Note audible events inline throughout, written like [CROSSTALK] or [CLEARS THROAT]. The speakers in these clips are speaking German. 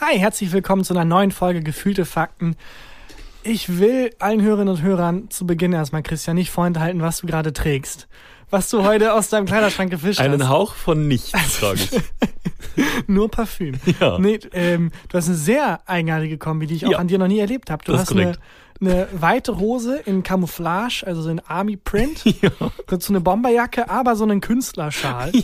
Hi, herzlich willkommen zu einer neuen Folge Gefühlte Fakten. Ich will allen Hörerinnen und Hörern zu Beginn erstmal, Christian, nicht vorenthalten, was du gerade trägst. Was du heute aus deinem Kleiderschrank gefischt Einen hast. Hauch von nichts trage ich. [LAUGHS] Nur Parfüm. Ja. Nee, ähm, du hast eine sehr eigenartige Kombi, die ich auch Ja. an dir noch nie erlebt habe. Du Das hast eine, eine weite Hose in Camouflage, also so in Army Print. [LAUGHS] Ja. Dazu eine Bomberjacke, aber so einen Künstlerschal. [LAUGHS]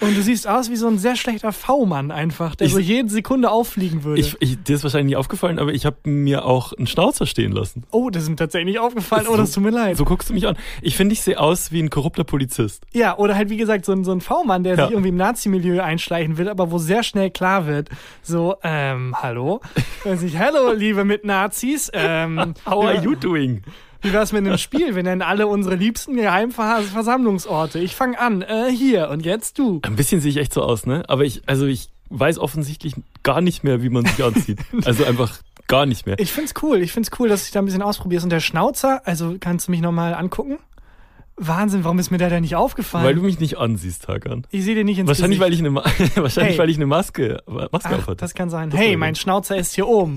Und du siehst aus wie so ein sehr schlechter V-Mann einfach, der Ich- so jede Sekunde auffliegen würde. Ich, ich, dir ist wahrscheinlich nie aufgefallen, aber ich habe mir auch einen Schnauzer stehen lassen. oh, das ist mir tatsächlich nicht aufgefallen. Oh, das tut mir leid. So guckst du mich an. Ich finde, ich sehe aus wie ein korrupter Polizist. Ja, oder halt wie gesagt so ein, so ein V-Mann, der Ja. sich irgendwie im Nazi-Milieu einschleichen will, aber wo sehr schnell klar wird, so, ähm, hallo? [LAUGHS] Weiß ich, hallo, liebe Mitnazis, ähm, How are you doing? Wie wär's mit einem Spiel? Wir nennen alle unsere liebsten Geheimversammlungsorte. Ich fange an, äh, hier und jetzt du. Ein bisschen sehe ich echt so aus, ne? Aber ich, also ich weiß offensichtlich gar nicht mehr, wie man sich anzieht. [LAUGHS] Also einfach gar nicht mehr. Ich find's cool, ich find's cool, dass du dich da ein bisschen ausprobierst. Und der Schnauzer, also kannst du mich nochmal angucken? Wahnsinn, warum ist mir der denn nicht aufgefallen? Weil du mich nicht ansiehst, Hakan. ich sehe dir nicht ins Wahrscheinlich, weil Gesicht. ich eine, Ma [LAUGHS] wahrscheinlich, Hey. weil ich eine Maske, Maske Ach, das kann sein. Das hey, mein gut. Schnauzer ist hier oben.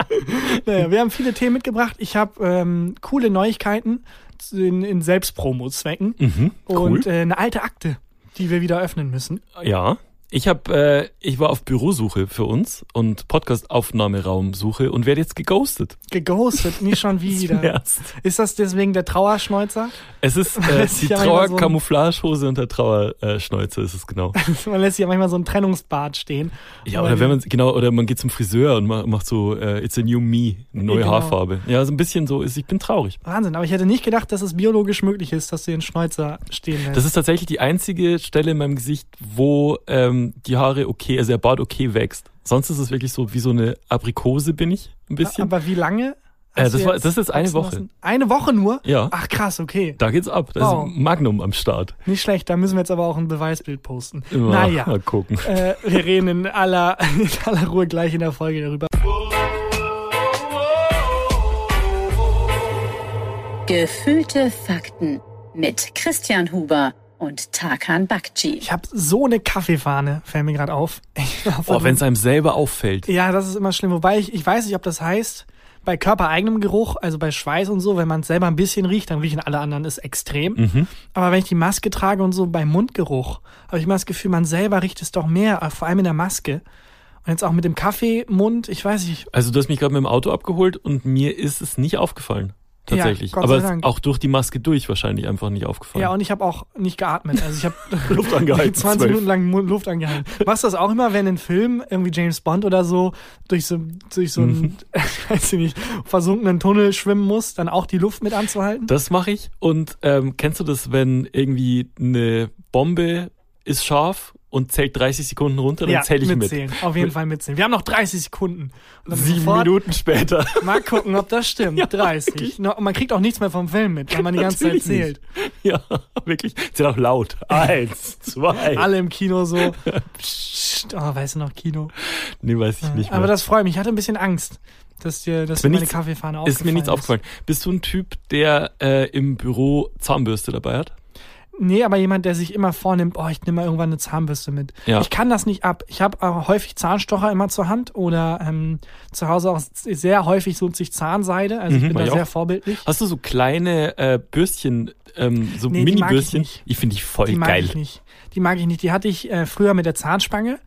[LAUGHS] naja, wir haben viele Themen mitgebracht. Ich habe ähm, coole Neuigkeiten in, in Selbstpromo-Zwecken Mhm, cool. und äh, eine alte Akte, die wir wieder öffnen müssen. Ja. Ich habe, äh, ich war auf Bürosuche für uns und Podcast-Aufnahmeraumsuche und werde jetzt geghostet. Geghostet, nicht schon [LAUGHS] wieder. Ist das deswegen der Trauerschneuzer? Es ist äh, [LAUGHS] sich die manchmal so und der Trauerschnäuzer ist es genau. [LAUGHS] Man lässt ja manchmal so ein Trennungsbad stehen. Ja, oder wenn man genau, oder man geht zum Friseur und ma- macht so äh, It's a new me, eine neue Genau. Haarfarbe. Ja, so ein bisschen so ist. Ich bin traurig. Wahnsinn, aber ich hätte nicht gedacht, dass es biologisch möglich ist, dass du den Schneuzer stehen lässt. Das ist tatsächlich die einzige Stelle in meinem Gesicht, wo ähm, die Haare okay, also der Bart okay wächst. Sonst ist es wirklich so wie so eine Aprikose bin ich ein bisschen. aber wie lange? Äh, das war- das ist jetzt eine Woche. lassen? Eine Woche nur? Ja. Ach krass, okay. da geht's ab. Da Wow. ist ein Magnum am Start. Nicht schlecht, da müssen wir jetzt aber auch ein Beweisbild posten. Ja, Naja, Mal gucken. äh, wir reden in aller, [LAUGHS] in aller Ruhe gleich in der Folge darüber. Gefühlte Fakten mit Christian Huber und Tarkan Bakci. Ich habe so eine Kaffeefahne, fällt mir gerade auf. Du- wenn es einem selber auffällt. ja, das ist immer schlimm. Wobei ich, ich weiß nicht, ob das heißt, bei körpereigenem Geruch, also bei Schweiß und so, wenn man es selber ein bisschen riecht, dann riechen alle anderen es extrem. Mhm. Aber wenn ich die Maske trage und so beim Mundgeruch, habe ich immer das Gefühl, man selber riecht es doch mehr, äh, vor allem in der Maske. Und jetzt auch mit dem Kaffeemund, ich weiß nicht, Also du hast mich gerade mit dem Auto abgeholt und mir ist es nicht aufgefallen. Tatsächlich. Gott Aber auch durch die Maske durch wahrscheinlich einfach nicht aufgefallen. Ja, und ich habe auch nicht geatmet. Also ich habe [LAUGHS] Luft angehalten, [LAUGHS] 20 zwölf. Minuten lang Luft angehalten. Machst du das auch immer, wenn in Filmen irgendwie James Bond oder so durch so, durch so einen, Mhm. [LAUGHS] weiß ich nicht, versunkenen Tunnel schwimmen muss, dann auch die Luft mit anzuhalten? Das mache ich. Und ähm, kennst du das, wenn irgendwie eine Bombe ist scharf und zählt 30 Sekunden runter, dann zähle ich mit. mitzählen. Auf jeden Fall mitzählen. Wir haben noch 30 Sekunden. Sieben sofort Minuten später. [LAUGHS] Mal gucken, ob das stimmt. 30. No, und man kriegt auch nichts mehr vom Film mit, weil man die ganze Zeit Natürlich zählt. ja, wirklich. Zählt auch laut. Eins, zwei. [LAUGHS] Alle im Kino so. Psst, oh, weißt du noch, Kino? Nee, weiß ich nicht mehr. Aber das freut mich. Ich hatte ein bisschen Angst, dass dir, dass dir mir meine nichts- Kaffeefahne aufgefallen ist mir nichts aufgefallen. Bist du ein Typ, der äh, im Büro Zahnbürste dabei hat? Nee, aber jemand, der sich immer vornimmt, oh, ich nehme mal irgendwann eine Zahnbürste mit. Ja. Ich kann das nicht ab. Ich habe auch häufig Zahnstocher immer zur Hand oder ähm, zu Hause auch sehr häufig so sich Zahnseide. Also ich Mhm, bin mach da ich sehr auch. vorbildlich. Hast du so kleine äh, Bürstchen, ähm, so Nee, ich Mini-Bürstchen? nicht. Ich finde die voll Die mag geil. ich nicht. Die mag ich nicht. Die hatte ich äh, früher mit der Zahnspange.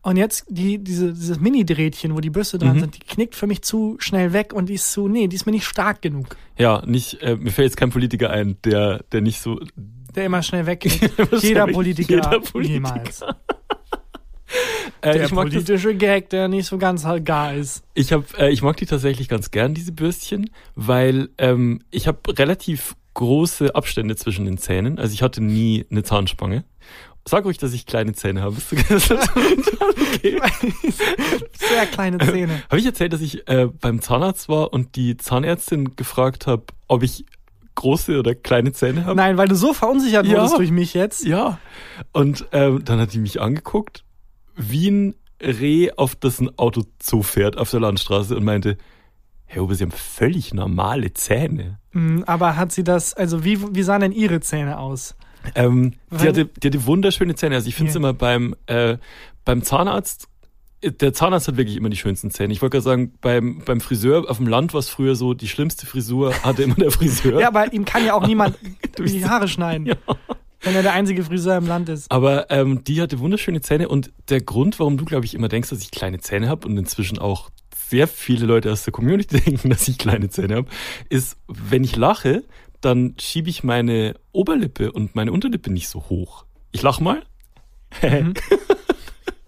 Und jetzt die, diese, dieses Mini-Drähtchen, wo die Bürste dran Mhm. sind, die knickt für mich zu schnell weg und die ist zu, nee, die ist mir nicht stark genug. Ja, nicht, äh, mir fällt jetzt kein Politiker ein, der, der nicht so. Der immer schnell weg. [LAUGHS] Immer jeder, Politiker, jeder Politiker. niemals. [LAUGHS] Äh, Der ich, mag das, politische Gag, der nicht so ganz halt gar ist. ich, hab, äh, ich mag die tatsächlich ganz gern, diese Bürstchen, weil ähm, ich habe relativ große Abstände zwischen den Zähnen. Also ich hatte nie eine Zahnspange. Sag ruhig, dass ich kleine Zähne habe. Das [LAUGHS] okay? Sehr kleine Zähne. Habe ich erzählt, dass ich äh, beim Zahnarzt war und die Zahnärztin gefragt habe, ob ich große oder kleine Zähne habe? Nein, weil du so verunsichert Ja. wurdest durch mich jetzt. Ja. Und ähm, dann hat die mich angeguckt, wie ein Reh, auf das ein Auto zufährt auf der Landstraße und meinte, Herr Huber, Sie haben völlig normale Zähne. Mm, Aber hat sie das, also wie, wie sahen denn ihre Zähne aus? Ähm, die, hatte, die hatte wunderschöne Zähne. Also ich finde es Ja. immer beim, äh, beim Zahnarzt der Zahnarzt hat wirklich immer die schönsten Zähne. Ich wollte gerade sagen, beim, beim Friseur auf dem Land war es früher so, die schlimmste Frisur hatte immer der Friseur. Ja, aber ihm kann ja auch niemand [LAUGHS] die- Haare schneiden, Ja. wenn er der einzige Friseur im Land ist. Aber ähm, die hatte wunderschöne Zähne und der Grund, warum du, glaube ich, immer denkst, dass ich kleine Zähne habe und inzwischen auch sehr viele Leute aus der Community [LAUGHS] denken, dass ich kleine Zähne habe, ist, wenn ich lache, dann schiebe ich meine Oberlippe und meine Unterlippe nicht so hoch. Ich lach mal. Mhm. [LAUGHS]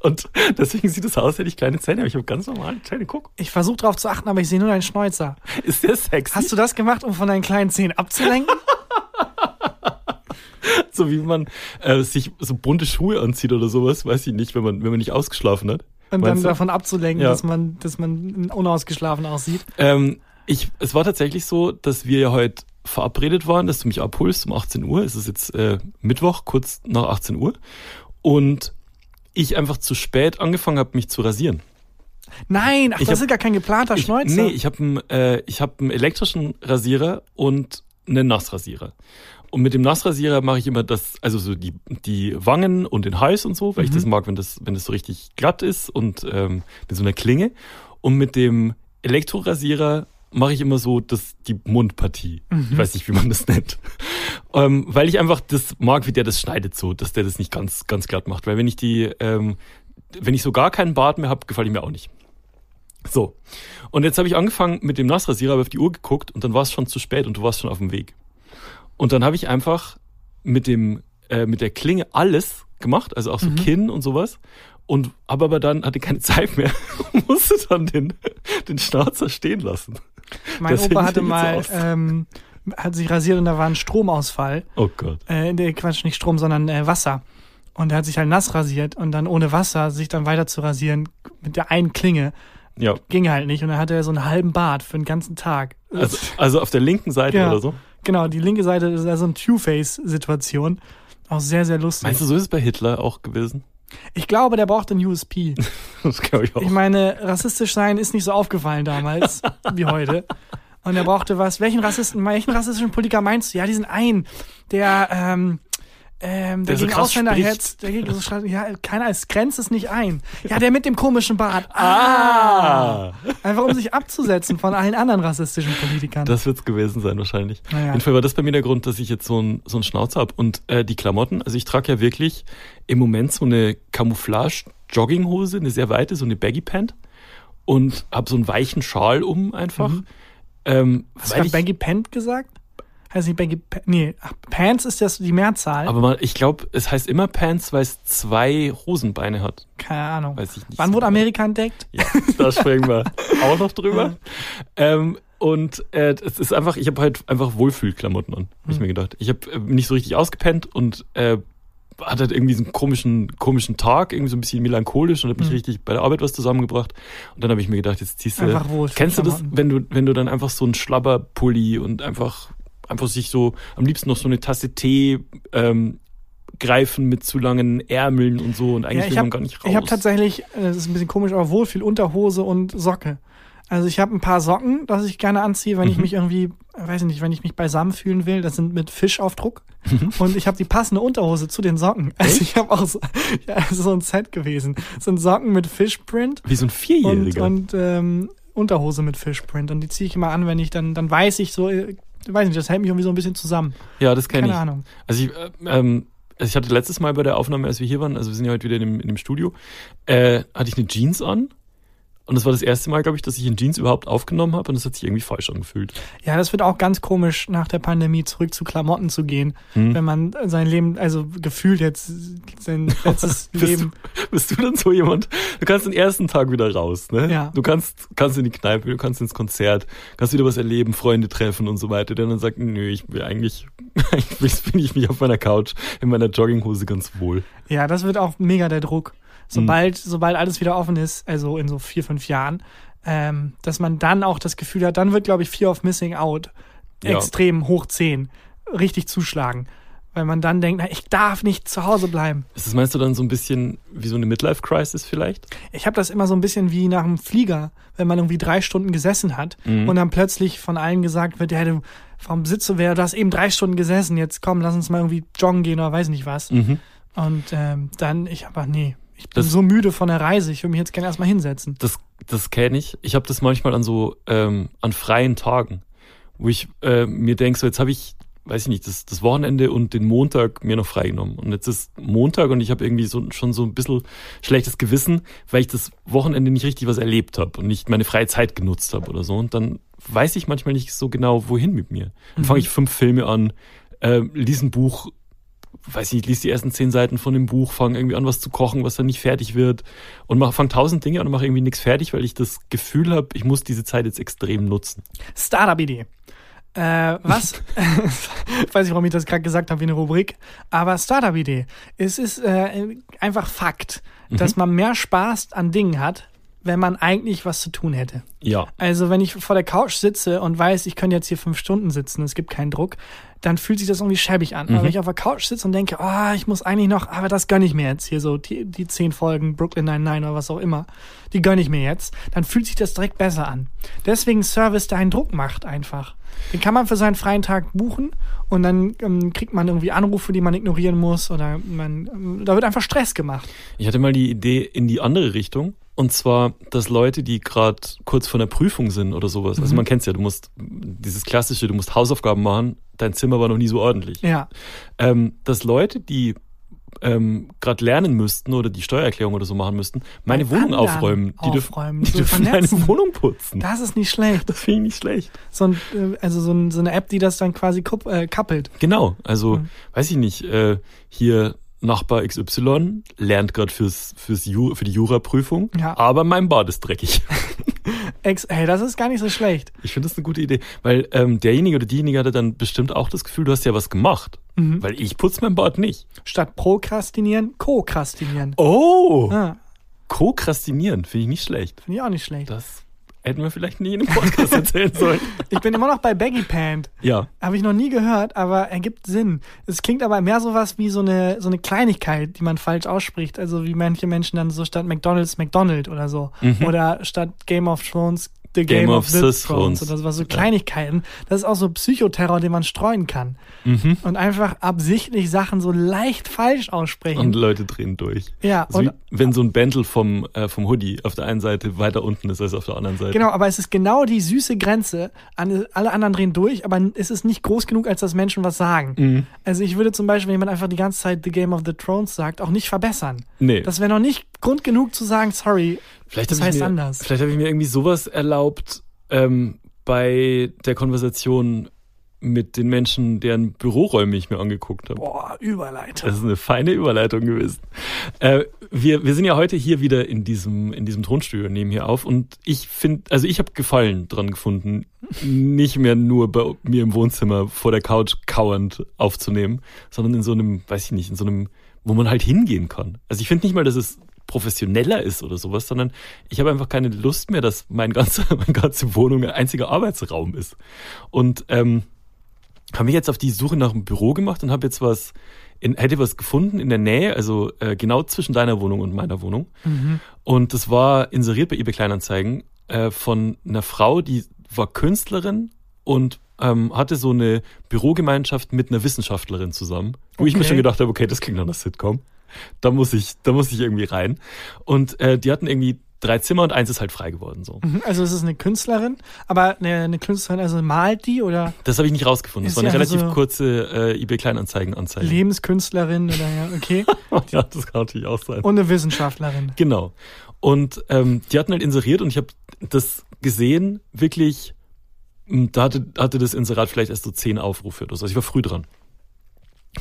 und deswegen sieht es aus, als hätte ich kleine Zähne, aber ich habe ganz normale Zähne. Guck. Ich versuche darauf zu achten, aber ich sehe nur deinen Schnäuzer. Ist der sexy? Hast du das gemacht, um von deinen kleinen Zähnen abzulenken? [LAUGHS] so wie man äh, sich so bunte Schuhe anzieht oder sowas, weiß ich nicht, wenn man, wenn man nicht ausgeschlafen hat. Und dann du? davon abzulenken, Ja. dass man, dass man unausgeschlafen aussieht. Ähm, ich, es war tatsächlich so, dass wir ja heute verabredet waren, dass du mich abholst um 18 Uhr. Es ist jetzt äh, Mittwoch, kurz nach 18 Uhr. Und ich einfach zu spät angefangen habe, mich zu rasieren. Nein, ach, Ich das hab- ist gar kein geplanter Ich, Schnäuzer. nee, ich habe einen, äh, ich hab einen elektrischen Rasierer und einen Nassrasierer. Und mit dem Nassrasierer mache ich immer das, also so die, die Wangen und den Hals und so, weil ich das mag, wenn das, wenn das so richtig glatt ist und ähm, mit so einer Klinge. Und mit dem Elektrorasierer mache ich immer so das, die Mundpartie. Ich weiß nicht, wie man das nennt. ähm, weil ich einfach das mag, wie der das schneidet so, dass der das nicht ganz, ganz glatt macht. Weil wenn ich die, ähm, wenn ich so gar keinen Bart mehr habe, gefällt ich mir auch nicht. So. Und jetzt habe ich angefangen mit dem Nassrasierer, habe auf die Uhr geguckt und dann war es schon zu spät und du warst schon auf dem Weg. Und dann habe ich einfach mit dem äh, mit der Klinge alles gemacht, also auch so Kinn und sowas und habe aber dann hatte keine Zeit mehr und [LAUGHS] musste dann den den Schnauzer stehen lassen. mein das Opa hatte mal, aus. ähm, hat sich rasiert und da war ein Stromausfall. Oh Gott. Äh, nee, Quatsch, nicht Strom, sondern äh, Wasser. Und er hat sich halt nass rasiert und dann ohne Wasser sich dann weiter zu rasieren mit der einen Klinge Ja. ging halt nicht. Und dann hatte er so einen halben Bart für den ganzen Tag. Also, also auf der linken Seite Ja. oder so. Genau, die linke Seite ist ja so eine Two-Face-Situation. Auch sehr, sehr lustig. Meinst du, so ist es bei Hitler auch gewesen? Ich glaube, der braucht einen USP. [LAUGHS] Das glaube ich auch. Ich meine, rassistisch sein ist nicht so aufgefallen damals [LAUGHS] wie heute. Und er brauchte was. Welchen Rassisten, welchen rassistischen Politiker meinst du? Ja, diesen einen, der, ähm, ähm, der, Der so gegen krass Ausländer spricht. hetzt, der gegen so schreit, ja, keiner, es grenzt es nicht ein. Ja, der mit dem komischen Bart. ah! Einfach um sich abzusetzen von allen anderen rassistischen Politikern. Das wird's gewesen sein wahrscheinlich. Naja. Auf jeden Fall war das bei mir der Grund, dass ich jetzt so einen so einen Schnauzer hab Und äh, die Klamotten, also ich trage ja wirklich im Moment so eine Camouflage-Jogginghose, eine sehr weite, so eine Baggy-Pant und hab so einen weichen Schal um einfach. Ähm, Hast du Baggy Pant gesagt? Heißt nicht Baggy Pa- Nee, ach, Pants ist das die Mehrzahl. aber man, ich glaube, es heißt immer Pants, weil es zwei Hosenbeine hat. Keine Ahnung. Weiß ich nicht. Wann so wurde genau. Amerika entdeckt? Ja, da sprechen wir [LAUGHS] auch noch drüber. Ähm, und äh, es ist einfach, ich habe halt einfach Wohlfühlklamotten an, hab ich mir gedacht. Ich habe äh, nicht so richtig ausgepennt und äh, hatte halt irgendwie so einen komischen, komischen Tag, irgendwie so ein bisschen melancholisch und habe mich richtig bei der Arbeit was zusammengebracht. Und dann habe ich mir gedacht, jetzt ziehst du. Einfach Wohlfühl- Kennst du das, wenn du, wenn du dann einfach so einen Schlabberpulli und einfach, einfach sich so, am liebsten noch so eine Tasse Tee ähm, greifen mit zu langen Ärmeln und so und eigentlich ich will hab- man gar nicht raus. Ich habe tatsächlich, äh, das ist ein bisschen komisch, aber wohl viel Unterhose und Socke. Also ich habe ein paar Socken, das ich gerne anziehe, wenn ich Mhm. mich irgendwie, äh, weiß ich nicht, wenn ich mich beisammen fühlen will. Das sind mit Fischaufdruck. Mhm. Und ich habe die passende Unterhose zu den Socken. [LAUGHS] Also ich habe auch so, [LAUGHS] ja, so ein Set gewesen. Das sind Socken mit Fishprint Wie so ein und, Vierjähriger. und ähm, Unterhose mit Fishprint. Und die ziehe ich immer an, wenn ich dann, dann weiß ich so, äh, weiß nicht, das hält mich irgendwie so ein bisschen zusammen. ja, das kenne Keine ich. Ahnung. Also ich, äh, ähm, also ich hatte letztes Mal bei der Aufnahme, als wir hier waren, also wir sind ja heute wieder in dem, in dem Studio, äh, hatte ich eine Jeans an. Und das war das erste Mal, glaube ich, dass ich in Jeans überhaupt aufgenommen habe und das hat sich irgendwie falsch angefühlt. Ja, das wird auch ganz komisch, nach der Pandemie zurück zu Klamotten zu gehen, Hm. wenn man sein Leben, also gefühlt jetzt sein [LAUGHS] letztes Bist Leben. du, bist du dann so jemand? Du kannst den ersten Tag wieder raus, ne? Ja. Du kannst, kannst in die Kneipe, du kannst ins Konzert, kannst wieder was erleben, Freunde treffen und so weiter. Der dann sagt, nö, ich will eigentlich, [LAUGHS] eigentlich bin ich mich auf meiner Couch in meiner Jogginghose ganz wohl. Ja, das wird auch mega der Druck. Sobald, sobald alles wieder offen ist, also in so vier, fünf Jahren, ähm, dass man dann auch das Gefühl hat, dann wird, glaube ich, Fear of Missing Out Ja. extrem hoch 10 richtig zuschlagen. Weil man dann denkt, na, ich darf nicht zu Hause bleiben. Ist das meinst du dann so ein bisschen wie so eine Midlife-Crisis vielleicht? Ich habe das immer so ein bisschen wie nach einem Flieger, wenn man irgendwie drei Stunden gesessen hat Mhm. und dann plötzlich von allen gesagt wird, ja, du vom Sitz du wer, du hast eben drei Stunden gesessen, jetzt komm, lass uns mal irgendwie joggen gehen oder weiß nicht was. Mhm. Und ähm, dann, ich aber nee, Ich bin Das- so müde von der Reise, ich will mich jetzt gerne erstmal hinsetzen. Das, das kenne ich. Ich habe das manchmal an so ähm, an freien Tagen, wo ich äh, mir denke, so jetzt habe ich, weiß ich nicht, das, das Wochenende und den Montag mir noch freigenommen. Und jetzt ist Montag und ich habe irgendwie so schon so ein bisschen schlechtes Gewissen, weil ich das Wochenende nicht richtig was erlebt habe und nicht meine freie Zeit genutzt habe oder so. Und dann weiß ich manchmal nicht so genau, wohin mit mir. Dann fange ich fünf Filme an, äh, lies ein Buch, weiß ich nicht, lies die ersten zehn Seiten von dem Buch, fange irgendwie an, was zu kochen, was dann nicht fertig wird und mach, fang tausend Dinge an und mache irgendwie nichts fertig, weil ich das Gefühl habe, ich muss diese Zeit jetzt extrem nutzen. Startup-Idee. Äh, was? [LAUGHS] ich weiß nicht, warum ich das gerade gesagt habe wie eine Rubrik, aber Startup-Idee. Es ist äh, einfach Fakt, dass man mehr Spaß an Dingen hat, wenn man eigentlich was zu tun hätte. Ja. Also wenn ich vor der Couch sitze und weiß, ich könnte jetzt hier fünf Stunden sitzen, es gibt keinen Druck, dann fühlt sich das irgendwie schäbig an. Aber wenn ich auf der Couch sitze und denke, oh, ich muss eigentlich noch, aber das gönne ich mir jetzt hier so, die, die zehn Folgen Brooklyn Nine-Nine oder was auch immer, die gönne ich mir jetzt, dann fühlt sich das direkt besser an. Deswegen Service, der einen Druck macht einfach. Den kann man für seinen freien Tag buchen und dann ähm, kriegt man irgendwie Anrufe, die man ignorieren muss oder man, ähm, da wird einfach Stress gemacht. Ich hatte mal die Idee in die andere Richtung. Und zwar, dass Leute, die gerade kurz vor einer Prüfung sind oder sowas, also man kennt's ja, du musst dieses klassische, du musst Hausaufgaben machen, dein Zimmer war noch nie so ordentlich. Ja. ähm, dass Leute, die ähm, gerade lernen müssten oder die Steuererklärung oder so machen müssten, meine Bei Wohnung aufräumen. Die dürfen, aufräumen, die so dürfen vernetzen. meine Wohnung putzen. Das ist nicht schlecht. Das finde ich nicht schlecht. So, ein, äh, also so, ein, so eine App, die das dann quasi kupp, äh, kappelt. Genau, also Mhm. weiß ich nicht, äh, hier Nachbar XY lernt gerade fürs, fürs Ju für die Juraprüfung, Ja. aber mein Bad ist dreckig. [LAUGHS] Ex hey, das ist gar nicht so schlecht. Ich finde das eine gute Idee, weil ähm, derjenige oder diejenige hatte dann bestimmt auch das Gefühl, du hast ja was gemacht. Mhm. Weil ich putze mein Bad nicht. Statt prokrastinieren, kokrastinieren. Oh! Ah, Prokrastinieren finde ich nicht schlecht. Finde ich auch nicht schlecht. Das hätten wir vielleicht nie in einem Podcast [LAUGHS] erzählen sollen. Ich bin immer noch bei Baggy Pant. Ja. Habe ich noch nie gehört, aber ergibt Sinn. Es klingt aber mehr sowas wie so eine, so eine Kleinigkeit, die man falsch ausspricht. Also wie manche Menschen dann so statt McDonalds McDonald oder so. Oder statt Game of Thrones The Game. Game of, of the Thrones. Thrones oder sowas. So Kleinigkeiten. Das ist auch so Psychoterror, den man streuen kann. Mhm. Und einfach absichtlich Sachen so leicht falsch aussprechen. Und Leute drehen durch. ja, So und wenn so ein Bändel vom, äh, vom Hoodie auf der einen Seite weiter unten ist als auf der anderen Seite. Genau, aber es ist genau die süße Grenze. Alle anderen drehen durch, aber es ist nicht groß genug, als dass Menschen was sagen. Mhm. Also ich würde zum Beispiel, wenn jemand einfach die ganze Zeit The Game of the Thrones sagt, auch nicht verbessern. Nee. Das wäre noch nicht Grund genug zu sagen, sorry, vielleicht das heißt mir, anders. Vielleicht habe ich mir irgendwie sowas erlaubt ähm, bei der Konversation mit den Menschen, deren Büroräume ich mir angeguckt habe. boah, Überleitung. Das ist eine feine Überleitung gewesen. Äh, wir, wir sind ja heute hier wieder in diesem, in diesem Tonstudio, nehmen hier auf und ich finde, also ich habe Gefallen dran gefunden, nicht mehr nur bei mir im Wohnzimmer vor der Couch kauernd aufzunehmen, sondern in so einem, weiß ich nicht, in so einem, wo man halt hingehen kann. Also ich finde nicht mal, dass es professioneller ist oder sowas, sondern ich habe einfach keine Lust mehr, dass mein ganzer, [LAUGHS] meine ganze Wohnung ein einziger Arbeitsraum ist. Und ähm, habe mich jetzt auf die Suche nach einem Büro gemacht und habe jetzt was, in, hätte was gefunden in der Nähe, also äh, genau zwischen deiner Wohnung und meiner Wohnung. Und das war inseriert bei eBay Kleinanzeigen äh, von einer Frau, die war Künstlerin und ähm, hatte so eine Bürogemeinschaft mit einer Wissenschaftlerin zusammen, wo ich mir Okay. schon gedacht habe, okay, das klingt nach einer Sitcom. Da muss ich, da muss ich irgendwie rein. Und äh, die hatten irgendwie drei Zimmer und eins ist halt frei geworden so. Mhm, Also es ist eine Künstlerin, aber eine, eine Künstlerin, also malt die oder Das habe ich nicht rausgefunden. Das war eine relativ so- kurze äh, eBay Kleinanzeigen Anzeige. Lebenskünstlerin oder ja, okay. [LAUGHS] ja, das kann natürlich auch sein. Und eine Wissenschaftlerin. Genau. Und ähm, die hatten halt inseriert und ich habe das gesehen, wirklich, m, da hatte, hatte das Inserat vielleicht erst so zehn Aufrufe oder so. Also ich war früh dran.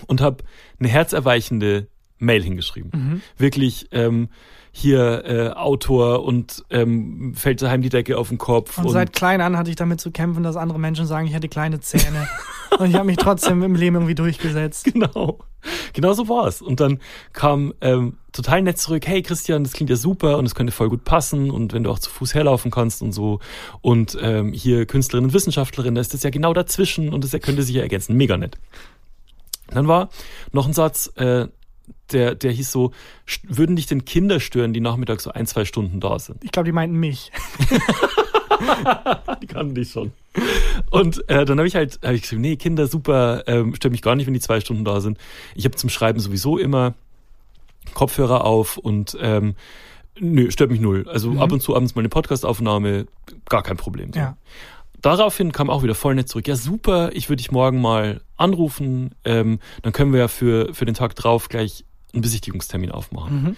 Und habe eine herzerweichende Mail hingeschrieben. Wirklich ähm, hier äh, Autor und ähm, fällt daheim die Decke auf den Kopf. Und, seit klein an hatte ich damit zu kämpfen, dass andere Menschen sagen, ich hätte kleine Zähne. [LAUGHS] und ich habe mich trotzdem im Leben irgendwie durchgesetzt. Genau. Genau so war's. Und dann kam ähm, total nett zurück, hey Christian, das klingt ja super und es könnte voll gut passen und wenn du auch zu Fuß herlaufen kannst und so. Und ähm, hier Künstlerin und Wissenschaftlerin, da ist das ja genau dazwischen und das könnte sich ja ergänzen. Mega nett. Dann war noch ein Satz, äh, der, der hieß so, "St- würden dich denn Kinder stören, die nachmittags so ein, zwei Stunden da sind? Ich glaube, die meinten mich. [LAUGHS] Die kannten dich schon. Und äh, dann habe ich halt hab ich geschrieben, nee, Kinder, super, ähm, stört mich gar nicht, wenn die zwei Stunden da sind. Ich habe zum Schreiben sowieso immer Kopfhörer auf und ähm, nö, stört mich null. Also Mhm. ab und zu abends mal eine Podcastaufnahme, gar kein Problem. So. Ja. Daraufhin kam auch wieder voll nett zurück. Ja, super, ich würde dich morgen mal anrufen. Ähm, dann können wir ja für, für den Tag drauf gleich einen Besichtigungstermin aufmachen. Mhm.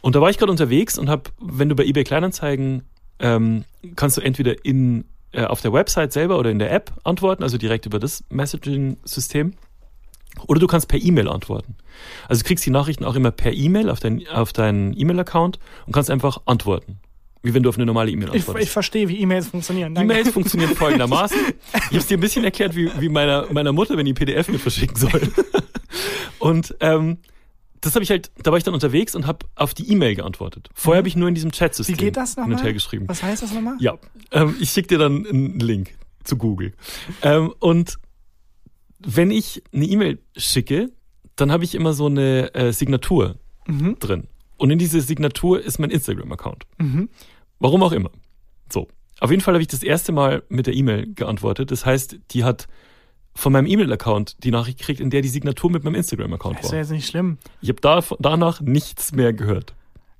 Und da war ich gerade unterwegs und habe, wenn du bei eBay Kleinanzeigen, ähm, kannst du entweder in, äh, auf der Website selber oder in der App antworten, also direkt über das Messaging-System. Oder du kannst per E-Mail antworten. Also du kriegst die Nachrichten auch immer per E-Mail auf, dein, auf deinen E-Mail-Account und kannst einfach antworten. Wie wenn du auf eine normale E-Mail Ich, antwortest. ich verstehe, wie E-Mails funktionieren. E-Mails funktionieren [LAUGHS] folgendermaßen. Ich habe es dir ein bisschen erklärt, wie, wie meiner, meiner Mutter, wenn die PDF mit verschicken soll. [LAUGHS] Und ähm, das habe ich halt, da war ich dann unterwegs und habe auf die E-Mail geantwortet. Vorher habe ich nur in diesem Chat-System Wie geht das hin und her geschrieben. Was heißt das nochmal? Ja, ähm, ich schicke dir dann einen Link zu Google. Ähm, und wenn ich eine E-Mail schicke, dann habe ich immer so eine äh, Signatur Mhm. drin. Und in diese Signatur ist mein Instagram-Account. Mhm. Warum auch immer. So. Auf jeden Fall habe ich das erste Mal mit der E-Mail geantwortet. Das heißt, die hat von meinem E-Mail-Account die Nachricht gekriegt, in der die Signatur mit meinem Instagram-Account Ist ja war. jetzt nicht schlimm. Ich habe da, danach nichts mehr gehört.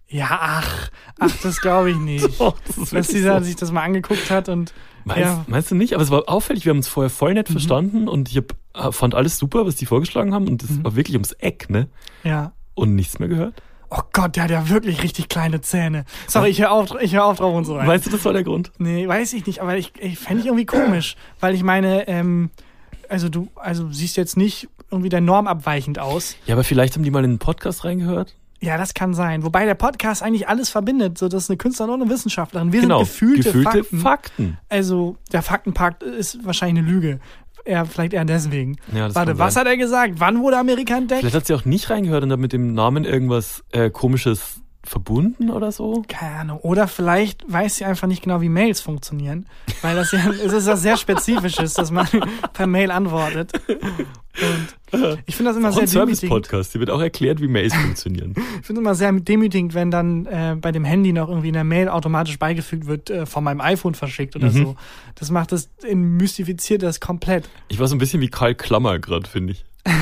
Ja, ach, ach, das glaube ich nicht. [LAUGHS] Oh, das Dass dieser so. sich das mal angeguckt hat und Meinst, ja. Mhm. meinst du nicht? Aber es war auffällig, wir haben uns vorher voll nett verstanden und ich hab, äh, fand alles super, was die vorgeschlagen haben und das Mhm. war wirklich ums Eck, ne? ja. Und nichts mehr gehört. Oh Gott, der hat ja wirklich richtig kleine Zähne. Sorry, ich höre auf, ich hör auf drauf und so rein. Meinst du, das war der Grund? Nee, weiß ich nicht, aber ich, ich fände ich irgendwie komisch, weil ich meine, ähm, also du, also siehst jetzt nicht irgendwie der Norm abweichend aus. Ja, aber vielleicht haben die mal in den Podcast reingehört. Ja, das kann sein. Wobei der Podcast eigentlich alles verbindet. So, das ist eine Künstlerin und eine Wissenschaftlerin. Wir genau. sind gefühlte, Fakten. Fakten. Also, der Faktenpakt ist wahrscheinlich eine Lüge. Er, vielleicht eher deswegen. Ja, das Warte, was hat er gesagt? Wann wurde Amerika entdeckt? Vielleicht hat sie auch nicht reingehört und hat mit dem Namen irgendwas äh, komisches verbunden oder so. Keine Ahnung. Oder vielleicht weiß sie einfach nicht genau, wie Mails funktionieren. Weil das ja, es ist ja sehr spezifisches, dass man [LAUGHS] per Mail antwortet. Und ich finde das immer Auch sehr ein demütigend. Service-Podcast. Hier wird auch erklärt, wie Mails funktionieren. [LAUGHS] Ich finde es immer sehr demütigend, wenn dann äh, bei dem Handy noch irgendwie in der Mail automatisch beigefügt wird, äh, von meinem iPhone verschickt oder Mhm. so. Das macht das, mystifiziert das komplett. Ich war so ein bisschen wie Karl Klammer gerade, finde ich. [LAUGHS]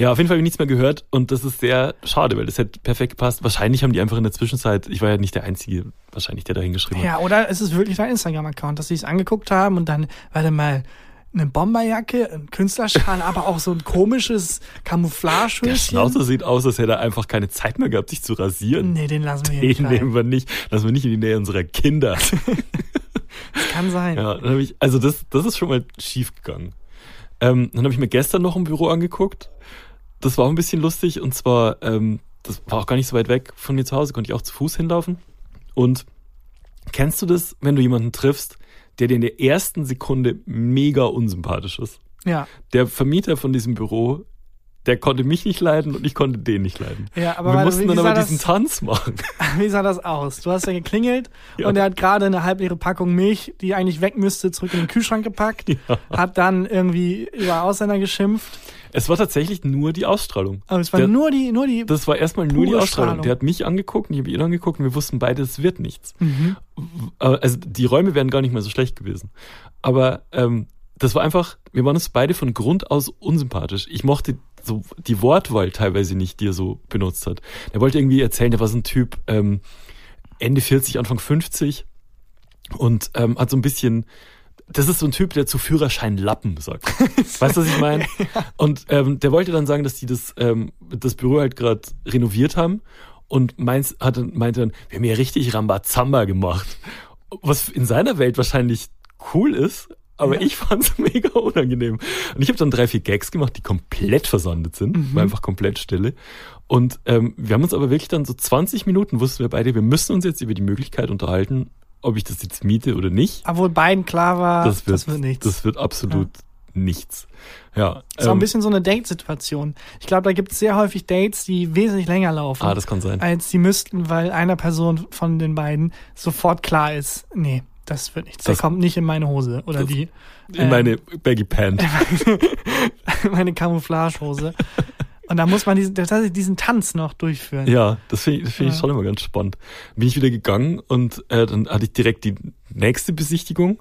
ja, auf jeden Fall habe ich nichts mehr gehört und das ist sehr schade, weil das hätte perfekt gepasst. Wahrscheinlich haben die einfach in der Zwischenzeit, ich war ja nicht der Einzige, wahrscheinlich, der da hingeschrieben hat. Ja, oder es ist wirklich dein Instagram-Account, dass sie es angeguckt haben und dann, warte mal, eine Bomberjacke, ein Künstlerschal, [LAUGHS] aber auch so ein komisches Der Camouflagehöschen. Schnauzer sieht aus, als hätte er einfach keine Zeit mehr gehabt, sich zu rasieren. Nee, den lassen wir hier Den nehmen wir nicht. Lassen wir nicht in die Nähe unserer Kinder. [LAUGHS] Das kann sein. Ja, dann habe ich, also das, das ist schon mal schief gegangen. Ähm, dann habe ich mir gestern noch ein Büro angeguckt. Das war auch ein bisschen lustig und zwar, ähm, das war auch gar nicht so weit weg von mir zu Hause, konnte ich auch zu Fuß hinlaufen. Und kennst du das, wenn du jemanden triffst, der dir in der ersten Sekunde mega unsympathisch ist? Ja, Der Vermieter von diesem Büro, der konnte mich nicht leiden und ich konnte den nicht leiden. ja, aber wir mussten dann aber das, diesen Tanz machen. [LAUGHS] wie sah das aus? Du hast ja geklingelt Ja. und er hat gerade eine halbleere Packung Milch, die eigentlich weg müsste, zurück in den Kühlschrank gepackt, [LAUGHS] Ja. hat dann irgendwie über Ausländer geschimpft. Es war tatsächlich nur die Ausstrahlung. Aber es war Der- nur die, nur die. Das war erstmal nur die Ausstrahlung. Strahlung. Der hat mich angeguckt und ich habe ihn angeguckt und wir wussten beide, es wird nichts. Mhm. Äh, Also die Räume wären gar nicht mehr so schlecht gewesen. Aber ähm, das war einfach, wir waren uns beide von Grund aus unsympathisch. Ich mochte so die Wortwahl teilweise nicht, die er so benutzt hat. Er wollte irgendwie erzählen, der war so ein Typ ähm, Ende 40, Anfang 50 und ähm, hat so ein bisschen das ist so ein Typ, der zu Führerschein Lappen sagt. [LAUGHS] weißt du, was ich meine? Und ähm, der wollte dann sagen, dass die das, ähm, das Büro halt gerade renoviert haben und meins hat, meinte dann, wir haben ja richtig Rambazamba gemacht. Was in seiner Welt wahrscheinlich cool ist, aber Ja. ich fand's [LAUGHS] mega unangenehm. Und ich habe dann drei, vier Gags gemacht, die komplett versandet sind, Mhm. war einfach komplett Stille. Und ähm, wir haben uns aber wirklich dann so 20 Minuten wussten wir beide, wir müssen uns jetzt über die Möglichkeit unterhalten, ob ich das jetzt miete oder nicht. Obwohl beiden klar war, Das wird, das wird nichts. Das wird absolut nichts. Ja. Das ist auch ein ähm, bisschen so eine Date-Situation. Ich glaube, da gibt es sehr häufig Dates, die wesentlich länger laufen, ah, das kann sein. als sie müssten, weil einer Person von den beiden sofort klar ist, nee, das wird nichts. Der Das- kommt nicht in meine Hose oder die In ähm, meine Baggy Pant. [LAUGHS] meine Camouflagehose. Und da muss man diesen, tatsächlich diesen Tanz noch durchführen. Ja, das finde ich, das find ich Ja. schon immer ganz spannend. Bin ich wieder gegangen und äh, dann hatte ich direkt die nächste Besichtigung.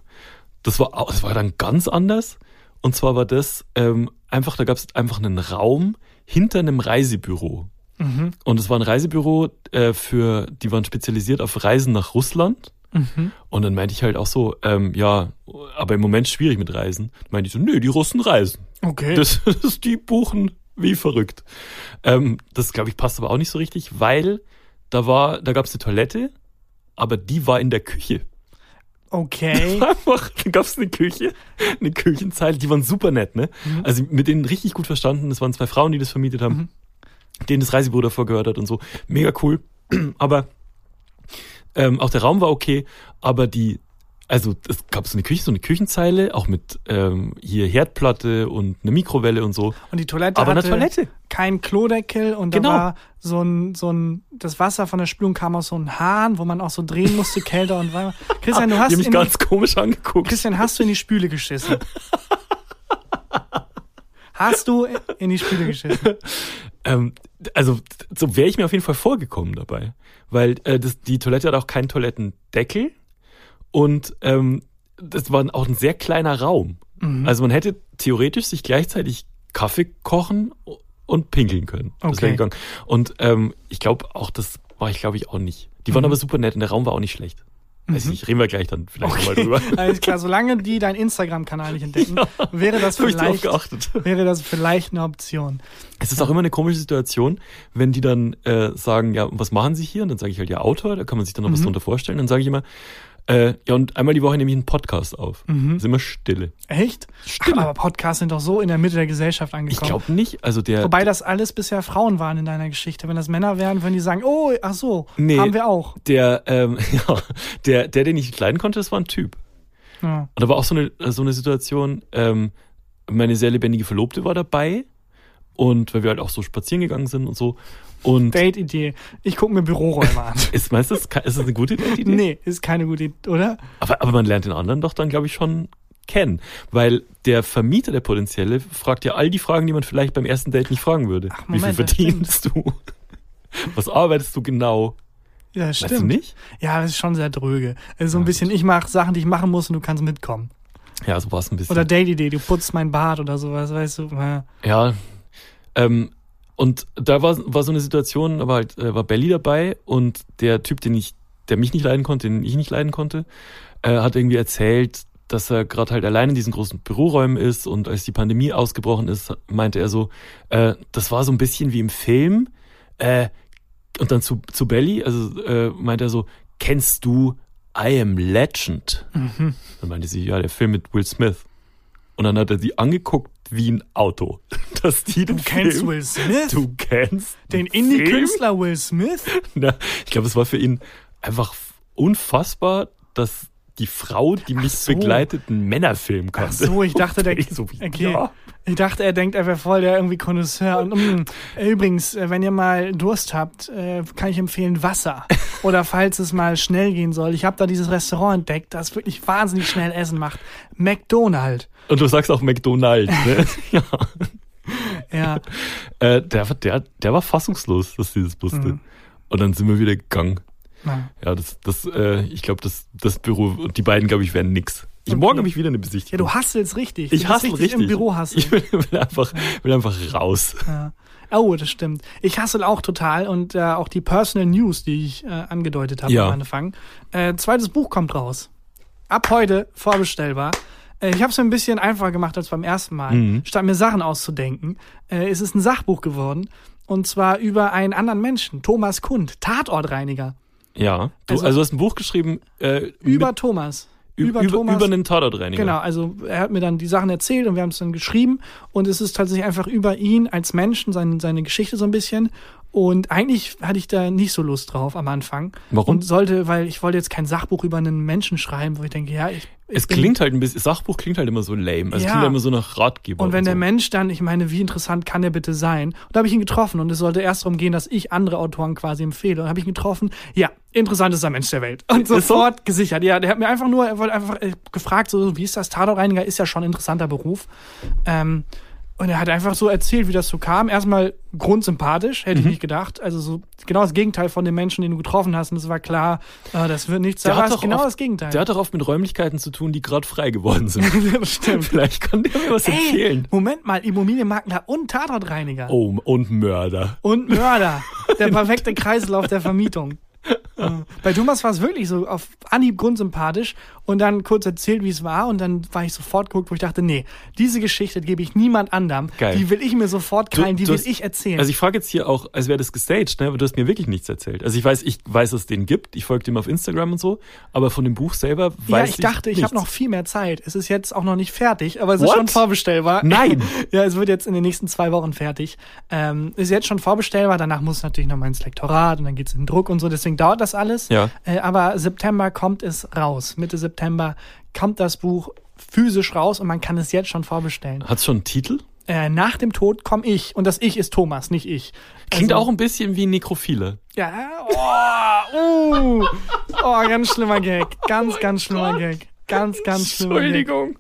Das war, das war dann ganz anders. Und zwar war das ähm, einfach, da gab es einfach einen Raum hinter einem Reisebüro. Mhm. Und es war ein Reisebüro äh, für, die waren spezialisiert auf Reisen nach Russland. Mhm. Und dann meinte ich halt auch so, ähm, ja, aber im Moment schwierig mit Reisen. Meinte ich so, nö, die Russen reisen. Okay. Das, [LAUGHS] das die buchen wie verrückt. Ähm, das glaube ich passt aber auch nicht so richtig, weil da war, da gab es eine Toilette, aber die war in der Küche. okay. [LAUGHS] Einfach, da gab es eine Küche, eine Küchenzeile, die waren super nett, ne? Mhm. Also mit denen richtig gut verstanden. Das waren zwei Frauen, die das vermietet haben, Mhm. denen das Reisebüro davor gehört hat und so. Mega cool. [CLEARS THROAT] Aber ähm, auch der Raum war okay, aber die, also es gab so eine Küche, so eine Küchenzeile, auch mit ähm, hier Herdplatte und eine Mikrowelle und so. Und die Toilette Aber eine hatte Toilette. kein Klodeckel und Genau. da war so ein, so ein, das Wasser von der Spülung kam aus so einem Hahn, wo man auch so drehen musste, kälter und warmer. [LAUGHS] Christian, du Die hast mich ganz komisch angeguckt. Christian, hast du in die Spüle geschissen? [LAUGHS] Hast du in die Spüle geschissen? [LAUGHS] Ähm, also so wäre ich mir auf jeden Fall vorgekommen dabei, weil äh, das, die Toilette hat auch keinen Toilettendeckel und ähm, das war auch ein sehr kleiner Raum. Mhm. Also man hätte theoretisch sich gleichzeitig Kaffee kochen und pinkeln können. Okay. Und ähm, ich glaube auch, das war ich glaube ich auch nicht. Die waren Mhm. aber super nett und der Raum war auch nicht schlecht. Weiß ich nicht, reden wir gleich dann vielleicht nochmal Okay. drüber. [LAUGHS] Alles klar, solange die deinen Instagram-Kanal nicht entdecken, [LAUGHS] wäre das vielleicht, geachtet. [LAUGHS] wäre das vielleicht eine Option. Es ist auch immer eine komische Situation, wenn die dann äh, sagen, ja, was machen Sie hier? Und dann sage ich halt, ja, Autor, da kann man sich dann noch was Mhm. drunter vorstellen. Dann sage ich immer, äh, ja, und einmal die Woche nehme ich einen Podcast auf. Mhm. Ist immer Stille. Echt? Stille. Aber Podcasts sind doch so in der Mitte der Gesellschaft Ich angekommen. glaube nicht. Also der, Wobei das alles bisher Frauen waren in deiner Geschichte. Wenn das Männer wären, würden die sagen, oh, ach so, Nee. haben wir auch. der, ähm, [LAUGHS] ja, der, der, den ich nicht leiden konnte, das war ein Typ. Ja. Und da war auch so eine, so eine Situation, ähm, meine sehr lebendige Verlobte war dabei. Und weil wir halt auch so spazieren gegangen sind und so. Und Date-Idee. Ich gucke mir Büroräume an. [LAUGHS] ist, meinst du, das, ist das eine gute Idee? nee, ist keine gute Idee, oder? Aber, aber man lernt den anderen doch dann, glaube ich, schon kennen. Weil der Vermieter, der potenzielle, fragt ja all die Fragen, die man vielleicht beim ersten Date nicht fragen würde. Ach, Wie viel Moment, verdienst du? Was arbeitest du genau? Ja, Weißt du stimmt. nicht? Ja, das ist schon sehr dröge. Also so ein Ja, bisschen, ich mache Sachen, die ich machen muss und du kannst mitkommen. Ja, so war es ein bisschen. Oder Date-Idee, du putzt mein Bad oder sowas, weißt du. Ja. Ja. Ähm, und da war, war so eine Situation, da war halt, äh, war Belly dabei und der Typ, den ich, der mich nicht leiden konnte, den ich nicht leiden konnte, äh, hat irgendwie erzählt, dass er gerade halt allein in diesen großen Büroräumen ist und als die Pandemie ausgebrochen ist, meinte er so, äh, das war so ein bisschen wie im Film. Äh, und dann zu, zu Belly, also äh, meinte er so, kennst du I Am Legend? Mhm. Dann meinte sie, ja, der Film mit Will Smith. Und dann hat er sie angeguckt wie ein Auto. [LAUGHS] Dass die Du kennst Film, Will Smith? Du kennst den? Indie-Künstler Will Smith? [LAUGHS] Na, ich glaube, es war für ihn einfach unfassbar, dass die Frau, die mich so. begleitet, einen Männerfilm Ach kannte. so, ich dachte, der, [LAUGHS] Ich so wie, okay. ja. Ich dachte, er denkt, er wäre voll der irgendwie Konnoisseur. Und mm, übrigens, äh, wenn ihr mal Durst habt, äh, kann ich empfehlen Wasser. [LAUGHS] Oder falls es mal schnell gehen soll. Ich habe da dieses Restaurant entdeckt, das wirklich wahnsinnig schnell Essen macht. McDonald. Und du sagst auch McDonald's, ne? [LAUGHS] ja. Ja. Äh, der, der, der war fassungslos, dass sie das wusste. Mhm. Und dann sind wir wieder gegangen. Na. Ja, das, das, äh, ich glaube, das, das Büro und die beiden, glaube ich, werden nix. Ich. Morgen habe ich wieder eine Ja, Besichtigung. du hasselst richtig. ich du hasse bist richtig. Im Büro hasseln. Ich will, will, einfach, will einfach raus. Ja. Oh, das stimmt. Ich hassel auch total und äh, auch die Personal News, die ich äh, angedeutet habe Ja. am Anfang. Äh, zweites Buch kommt raus. Ab heute vorbestellbar. Äh, ich habe es mir ein bisschen einfacher gemacht als beim ersten Mal. Mhm. Statt mir Sachen auszudenken, äh, ist es ein Sachbuch geworden. Und zwar über einen anderen Menschen, Thomas Kund, Tatortreiniger. Ja. Du, Also- also, du hast ein Buch geschrieben äh, Über mit, Thomas. über, über, über einen Tatortreiniger. Genau, also er hat mir dann die Sachen erzählt und wir haben es dann geschrieben und es ist tatsächlich einfach über ihn als Menschen, seine, seine Geschichte so ein bisschen. Und eigentlich hatte ich da nicht so Lust drauf am Anfang. Warum? Und sollte, weil ich wollte jetzt kein Sachbuch über einen Menschen schreiben, wo ich denke, ja, ich. ich Es klingt halt ein bisschen, Sachbuch klingt halt immer so lame. Es Ja. klingt halt immer so nach Ratgeber. Und wenn der so. Mensch dann, ich meine, wie interessant kann der bitte sein? Und da habe ich ihn getroffen und es sollte erst darum gehen, dass ich andere Autoren quasi empfehle. Und habe ich ihn getroffen, ja, interessantester Mensch der Welt. Und Ist so? sofort gesichert. Ja, der hat mir einfach nur, er wollte einfach äh, gefragt, so, wie ist das? Tatortreiniger ist ja schon ein interessanter Beruf. Ähm, Und er hat einfach so erzählt, wie das so kam. Erstmal grundsympathisch, hätte ich Mhm. nicht gedacht. Also so genau das Gegenteil von den Menschen, den du getroffen hast. Und es war klar, äh, das wird nichts. Der hat doch genau oft- das Gegenteil. Der hat doch oft mit Räumlichkeiten zu tun, die gerade frei geworden sind. [LAUGHS] stimmt. Vielleicht kann der mir was Ey, erzählen. Moment mal, Immobilienmakler und Tatortreiniger. Oh, und Mörder. Und Mörder. Der [LAUGHS] perfekte Kreislauf der Vermietung. Äh, Bei Thomas war es wirklich so auf Anhieb grundsympathisch und dann kurz erzählt, wie es war und dann war ich sofort geguckt, wo ich dachte, nee, diese Geschichte gebe ich niemand anderem. Geil. Die will ich mir sofort krallen, die will hast- ich erzählen. Also ich frage jetzt hier auch, als wäre das gestaged, ne? aber du hast mir wirklich nichts erzählt. Also ich weiß, ich weiß, dass es den gibt. Ich folge dem auf Instagram und so. Aber von dem Buch selber ja, weiß ich dachte, ich habe nichts. noch viel mehr Zeit. Es ist jetzt auch noch nicht fertig, aber es ist What? schon vorbestellbar. Nein. [LAUGHS] ja, es wird jetzt in den nächsten zwei Wochen fertig. Ähm, ist jetzt schon vorbestellbar. Danach muss natürlich noch mal ins Lektorat und dann geht's in den Druck und so. Deswegen dauert das alles. Ja. Äh, aber September kommt es raus. Mitte September kommt das Buch physisch raus und man kann es jetzt schon vorbestellen. Hat's schon einen Titel? Äh, nach dem Tod komme ich und das Ich ist Thomas, nicht ich. Klingt Also- auch ein bisschen wie Nekrophile. Ja, oh, uh, oh, ganz schlimmer Gag. Ganz, ganz schlimmer Gag. Ganz, ganz schlimmer Gag. Entschuldigung.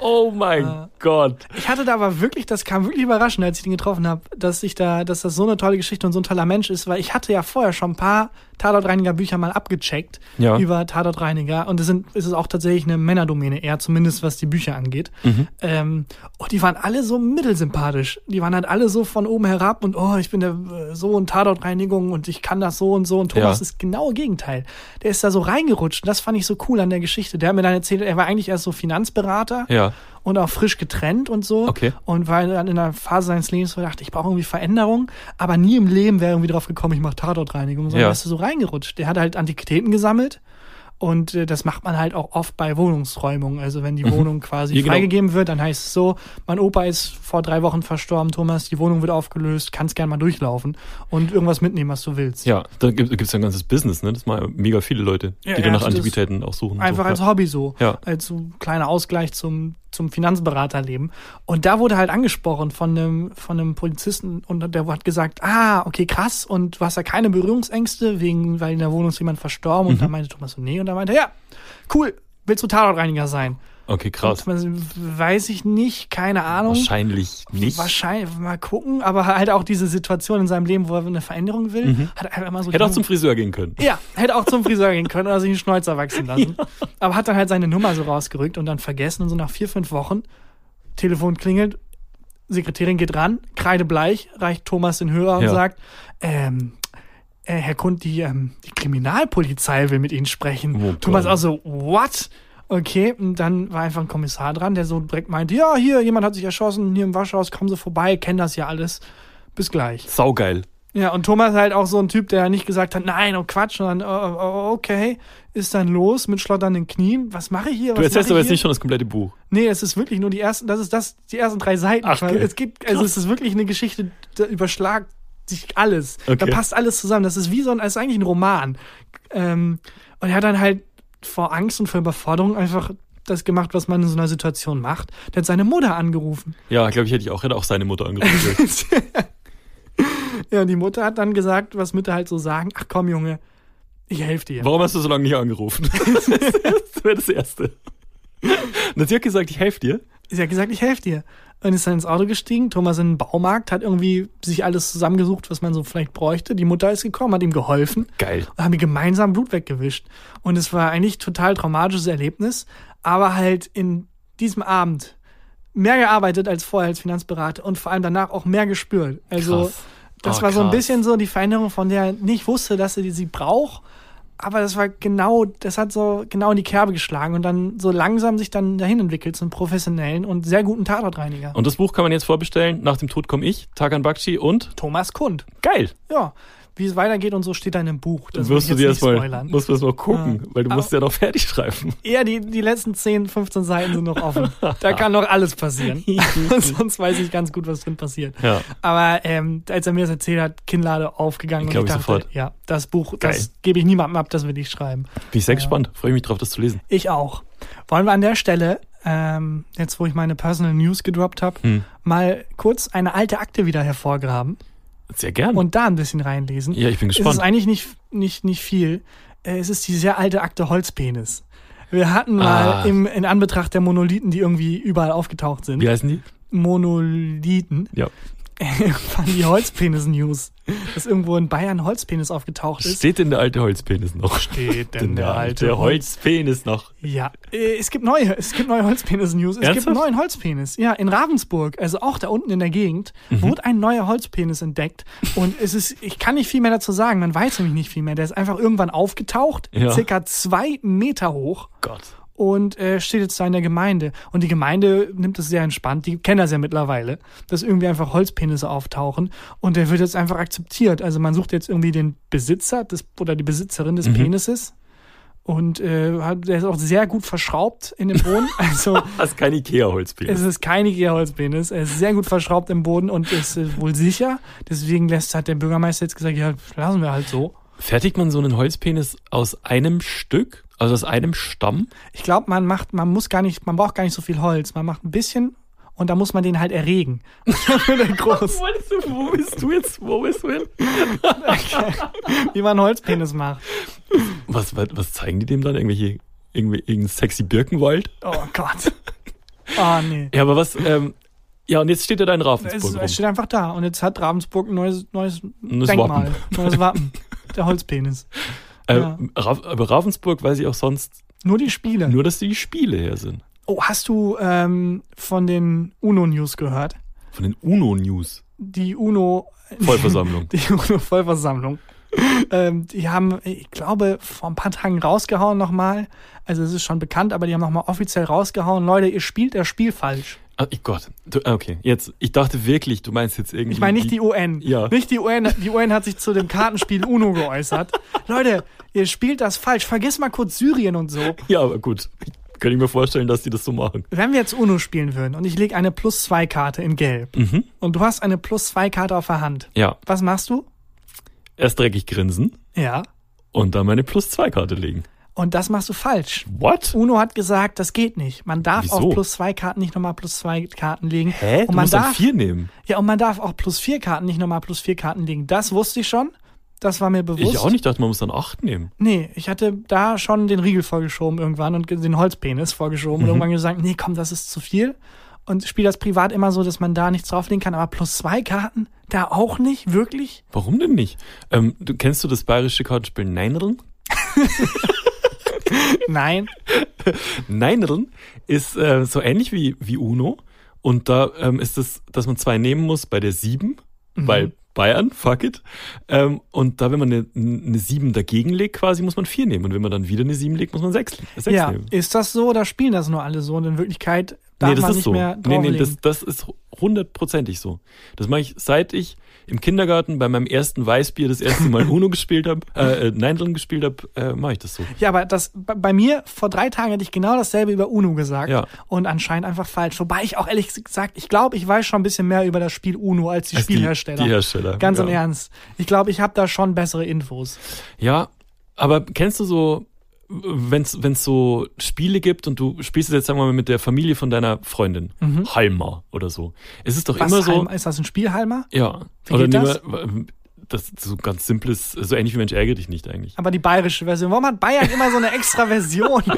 Oh mein Äh, Gott. Ich hatte da aber wirklich, das kam wirklich überraschend, als ich ihn getroffen habe, dass ich da, dass das so eine tolle Geschichte und so ein toller Mensch ist, weil ich hatte ja vorher schon ein paar Tatortreiniger Bücher mal abgecheckt Ja. über Tatortreiniger und es sind, es ist auch tatsächlich eine Männerdomäne eher, zumindest was die Bücher angeht. Mhm. Ähm, und die waren alle so mittelsympathisch. Die waren halt alle so von oben herab und oh, ich bin der äh, so in Tatortreinigung und ich kann das so und so und Thomas Ja. ist genau Gegenteil. Der ist da so reingerutscht und das fand ich so cool an der Geschichte. Der hat mir dann erzählt, er war eigentlich erst so Finanzberater Ja. Und auch frisch getrennt und so. Okay. Und war dann in einer Phase seines Lebens, wo er dachte, ich brauche irgendwie Veränderung, aber nie im Leben wäre irgendwie drauf gekommen, ich mache Tatortreinigung, sondern Ja. ist so reingerutscht. Der hat halt Antiquitäten gesammelt. Und äh, das macht man halt auch oft bei Wohnungsräumungen. Also wenn die Wohnung quasi Ja, genau. freigegeben wird, dann heißt es so, mein Opa ist vor drei Wochen verstorben, Thomas, die Wohnung wird aufgelöst, kannst gern mal durchlaufen und irgendwas mitnehmen, was du willst. Ja, da gibt es ja ein ganzes Business, ne? Das machen mega viele Leute, die Ja, dann nach Antiquitäten auch suchen. Einfach so. als ja. Hobby so. Ja. Als so kleiner Ausgleich zum, zum Finanzberaterleben. Und da wurde halt angesprochen von einem, von einem Polizisten und der hat gesagt, ah, okay, krass, und du hast ja keine Berührungsängste, wegen, weil in der Wohnung ist jemand verstorben. Mhm. Und da meinte Thomas so, nee, und da meinte ja, cool, willst du Tatortreiniger sein? Okay, krass. Und man- weiß ich nicht, keine Ahnung. Wahrscheinlich nicht. Wahrscheinlich, mal gucken, aber halt auch diese Situation in seinem Leben, wo er eine Veränderung will, hat einfach immer so Mhm. Hätte auch zum Friseur gehen können. ja, hätte auch zum Friseur gehen können oder sich einen Schnäuzer wachsen lassen. [LAUGHS] Aber hat dann halt seine Nummer so rausgerückt und dann vergessen und so nach vier, fünf Wochen, Telefon klingelt, Sekretärin geht ran, kreidebleich, reicht Thomas den Hörer und Ja. sagt, ähm, äh, Herr Kund, die, ähm, die Kriminalpolizei will mit Ihnen sprechen. Oh Thomas auch so, what? Okay, und dann war einfach ein Kommissar dran, der so direkt meinte, ja, hier, jemand hat sich erschossen, hier im Waschhaus, kommen Sie vorbei, kennen das ja alles. Bis gleich. Saugeil. Ja, und Thomas halt auch so ein Typ, der nicht gesagt hat, nein, oh Quatsch, sondern oh, oh, okay, ist dann los mit schlotternden Knien. Was mache ich hier? Du Was erzählst mache aber jetzt nicht schon das komplette Buch. Nee, es ist wirklich nur die ersten, das ist das, die ersten drei Seiten. Ach, geil. es gibt, also es ist wirklich eine Geschichte, da überschlagt sich alles. Da Okay. passt alles zusammen. Das ist wie so ein, es ist eigentlich ein Roman. Ähm, und er hat dann halt vor Angst und vor Überforderung einfach das gemacht, was man in so einer Situation macht. Der hat seine Mutter angerufen. Ja, glaube ich, hätte ich auch, hätte auch seine Mutter angerufen. [LAUGHS] Ja, und die Mutter hat dann gesagt, was Mütter halt so sagen, ach komm, Junge, ich helfe dir. Warum hast du so lange nicht angerufen? [LAUGHS] das wäre das Erste. Und sie hat gesagt, ich helfe dir. Sie hat gesagt, ich helfe dir. Und ist dann ins Auto gestiegen. Thomas in den Baumarkt hat irgendwie sich alles zusammengesucht, was man so vielleicht bräuchte. Die Mutter ist gekommen, hat ihm geholfen. Geil. Und haben gemeinsam Blut weggewischt. Und es war eigentlich total traumatisches Erlebnis. Aber halt in diesem Abend mehr gearbeitet als vorher als Finanzberater und vor allem danach auch mehr gespürt. Also Krass. das Oh, war so ein krass. bisschen so die Veränderung, von der er nicht wusste, dass er sie braucht. Aber das war genau, das hat so genau in die Kerbe geschlagen und dann so langsam sich dann dahin entwickelt zum professionellen und sehr guten Tatortreiniger. Und das Buch kann man jetzt vorbestellen. Nach dem Tod komme ich, Tagan Bakci und Thomas Kund. geil. Ja, wie es weitergeht und so steht da in einem Buch. Das wirst ich du dir jetzt erstmal, musst du erst mal gucken, Ja. weil du Aber- musst ja noch fertig schreiben. Eher die, die letzten 10, 15 Seiten sind noch offen. [LAUGHS] Da kann noch alles passieren. [LAUGHS] [LAUGHS] Sonst weiß ich ganz gut, was drin passiert. Ja. Aber ähm, als er mir das erzählt hat, Kinnlade aufgegangen Glaub und ich ich dachte, sofort. ja, das Buch, Geil. das gebe ich niemandem ab, das will ich schreiben. Bin ich sehr gespannt. Freue mich drauf, das zu lesen. Ich auch. Wollen wir an der Stelle, ähm, jetzt wo ich meine Personal News gedroppt habe, Hm. mal kurz eine alte Akte wieder hervorgraben Sehr gern. und da ein bisschen reinlesen. ja, ich bin Es gespannt. ist eigentlich nicht, nicht, nicht viel. Äh, Es ist die sehr alte Akte Holzpenis. Wir hatten mal Ah. im, in Anbetracht der Monolithen, die irgendwie überall aufgetaucht sind. Wie heißen die? Monolithen Ja. [LAUGHS] fand die Holzpenis-News, dass irgendwo in Bayern Holzpenis aufgetaucht ist. Steht denn der alte Holzpenis noch? Steht denn der alte Holzpenis noch? Ja, äh, es gibt neue, es gibt neue Holzpenis-News. Es gibt einen neuen Holzpenis. Ja, in Ravensburg, also auch da unten in der Gegend, Mhm. wurde ein neuer Holzpenis entdeckt. Und es ist, ich kann nicht viel mehr dazu sagen, man weiß nämlich nicht viel mehr. Der ist einfach irgendwann aufgetaucht, Ja. circa zwei Meter hoch Gott. Und äh, steht jetzt da in der Gemeinde. Und die Gemeinde nimmt es sehr entspannt. Die kennen das ja mittlerweile, dass irgendwie einfach Holzpenisse auftauchen. Und der wird jetzt einfach akzeptiert. Also man sucht jetzt irgendwie den Besitzer des, oder die Besitzerin Mhm. des Penises. Und äh, hat- der ist auch sehr gut verschraubt in dem Boden. [LAUGHS] Also Das ist kein Ikea-Holzpenis. es ist kein Ikea-Holzpenis. Er ist sehr gut verschraubt im Boden und ist äh, wohl sicher. Deswegen lässt hat der Bürgermeister jetzt gesagt, ja, lassen wir halt so. Fertigt man so einen Holzpenis aus einem Stück? Also aus einem Stamm? Ich glaube, man macht, man muss gar nicht, man braucht gar nicht so viel Holz. Man macht ein bisschen und da muss man den halt erregen. [LAUGHS] Er groß, [LAUGHS] wo bist du jetzt? Wo bist du hin? [LAUGHS] wie man einen Holzpenis macht. Was, was, was zeigen die dem dann? Irgendwelche, irgendwie, irgendein sexy Birkenwald? Oh Gott. Oh nee. Ja, aber was, ähm, ja, und jetzt steht er da in Es, Ravensburg rum. es steht einfach da und jetzt hat Ravensburg ein neues, neues Neues Denkmal, Wappen. neues Wappen. Der Holzpenis. Äh, ja. Aber Ravensburg weiß ich auch sonst Nur die Spiele. nur, dass die Spiele her sind. Oh, hast du ähm, von den UNO-News gehört? Von den UNO-News. Die UNO Vollversammlung. [LAUGHS] Die UNO-Vollversammlung. ähm, die haben, ich glaube, vor ein paar Tagen rausgehauen nochmal. Also es ist schon bekannt, aber die haben nochmal offiziell rausgehauen. Leute, ihr spielt das Spiel falsch. Ah, ich Gott. Du, okay, jetzt, ich dachte wirklich, du meinst jetzt irgendwie. Ich meine nicht die UN. Ja. Nicht die UN. Die UN hat sich zu dem Kartenspiel UNO geäußert. Leute, ihr spielt das falsch. Vergiss mal kurz Syrien und so. Ja, aber gut. Kann ich mir vorstellen, dass die das so machen. Wenn wir jetzt UNO spielen würden und ich lege eine Plus-2-Karte in Gelb Mhm. und du hast eine Plus-2-Karte auf der Hand, Ja. was machst du? Erst dreckig grinsen Ja. und dann meine Plus-2-Karte legen. Und das machst du falsch. What? UNO hat gesagt, das geht nicht. Man darf Wieso? auf plus zwei Karten nicht nochmal plus zwei Karten legen. Hä? Und Du man musst dann darf, vier nehmen. ja, und man darf auch plus vier Karten nicht nochmal plus vier Karten legen. Das wusste ich schon. Das war mir bewusst. Ich auch nicht, dachte, man muss dann acht nehmen. Nee, ich hatte da schon den Riegel vorgeschoben irgendwann und den Holzpenis vorgeschoben Mhm. und irgendwann gesagt, nee, komm, das ist zu viel. Und spiele das privat immer so, dass man da nichts drauflegen kann, aber plus zwei Karten, da auch nicht, wirklich? Warum denn nicht? Ähm, du kennst du das bayerische Kartenspiel Neinerln? [LAUGHS] [LAUGHS] Nein. Neinerln ist äh, so ähnlich wie, wie Uno. Und da ähm, ist es, dass man zwei nehmen muss bei der sieben, Mhm. weil Bayern, fuck it. Ähm, und da, wenn man eine, eine sieben dagegen legt, quasi, muss man vier nehmen. Und wenn man dann wieder eine sieben legt, muss man sechs, sechs Ja, nehmen. ist das so oder spielen das nur alle so? Und in Wirklichkeit darf nee, das ist nicht so. mehr nee, nee, das, das ist hundertprozentig so. Das mache ich, seit ich im Kindergarten bei meinem ersten Weißbier das erste Mal [LAUGHS] Uno gespielt habe, äh, äh, Neindeln gespielt habe, äh, mache ich das so. Ja, aber das bei mir vor drei Tagen hätte ich genau dasselbe über UNO gesagt Ja. und anscheinend einfach falsch. Wobei ich auch ehrlich gesagt, ich glaube, ich weiß schon ein bisschen mehr über das Spiel UNO als die Als die- Spielhersteller. die Hersteller, Ganz im ja. Ernst. Ich glaube, ich habe da schon bessere Infos. Ja, aber kennst du so, wenn es so Spiele gibt und du spielst es jetzt, sagen wir mal, mit der Familie von deiner Freundin, Halma oder so. Es ist doch Mhm. Was immer so, Halm- ist das ein Spielhalmer? ja, Wie oder geht das? wir- das ist so ganz simples, so ähnlich wie Mensch ärgere dich nicht eigentlich. Aber die bayerische Version. Warum hat Bayern immer so eine extra Version? [LAUGHS]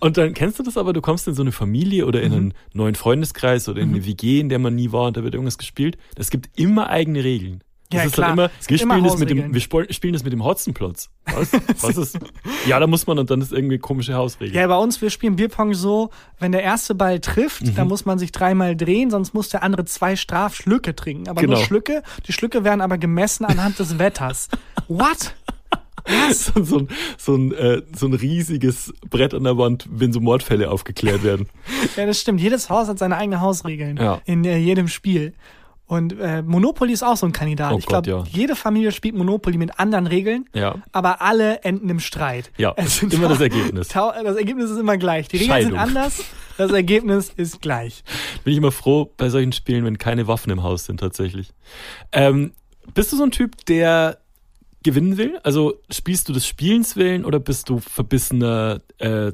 Und dann kennst du das aber, du kommst in so eine Familie oder Mhm. in einen neuen Freundeskreis oder in eine WG, in der man nie war und da wird irgendwas gespielt. Es gibt immer eigene Regeln. Das Ja, ist klar. immer, wir immer spielen das mit dem, wir spielen das mit dem Hotzenplotz. Was? Was ist? [LAUGHS] Ja, da muss man und dann ist irgendwie komische Hausregel. ja, bei uns, wir spielen Bierpong so, wenn der erste Ball trifft, Mhm. dann muss man sich dreimal drehen, sonst muss der andere zwei Strafschlücke trinken. Aber nur Genau. Schlücke. Die Schlücke werden aber gemessen anhand des Wetters. What? [LAUGHS] so, so, ein, so, ein, äh, so ein riesiges Brett an der Wand, wenn so Mordfälle aufgeklärt werden. Ja, das stimmt. Jedes Haus hat seine eigenen Hausregeln Ja. in äh, jedem Spiel. Und äh, Monopoly ist auch so ein Kandidat. Oh ich glaube, ja. jede Familie spielt Monopoly mit anderen Regeln, Ja. aber alle enden im Streit. Ja, [LAUGHS] Es sind immer das Ergebnis. Das Ergebnis ist immer gleich. Die Regeln sind anders, das Ergebnis ist gleich. Bin ich immer froh bei solchen Spielen, wenn keine Waffen im Haus sind tatsächlich. Ähm, bist du so ein Typ, der gewinnen will? Also spielst du des Spielens willen oder bist du verbissener, äh,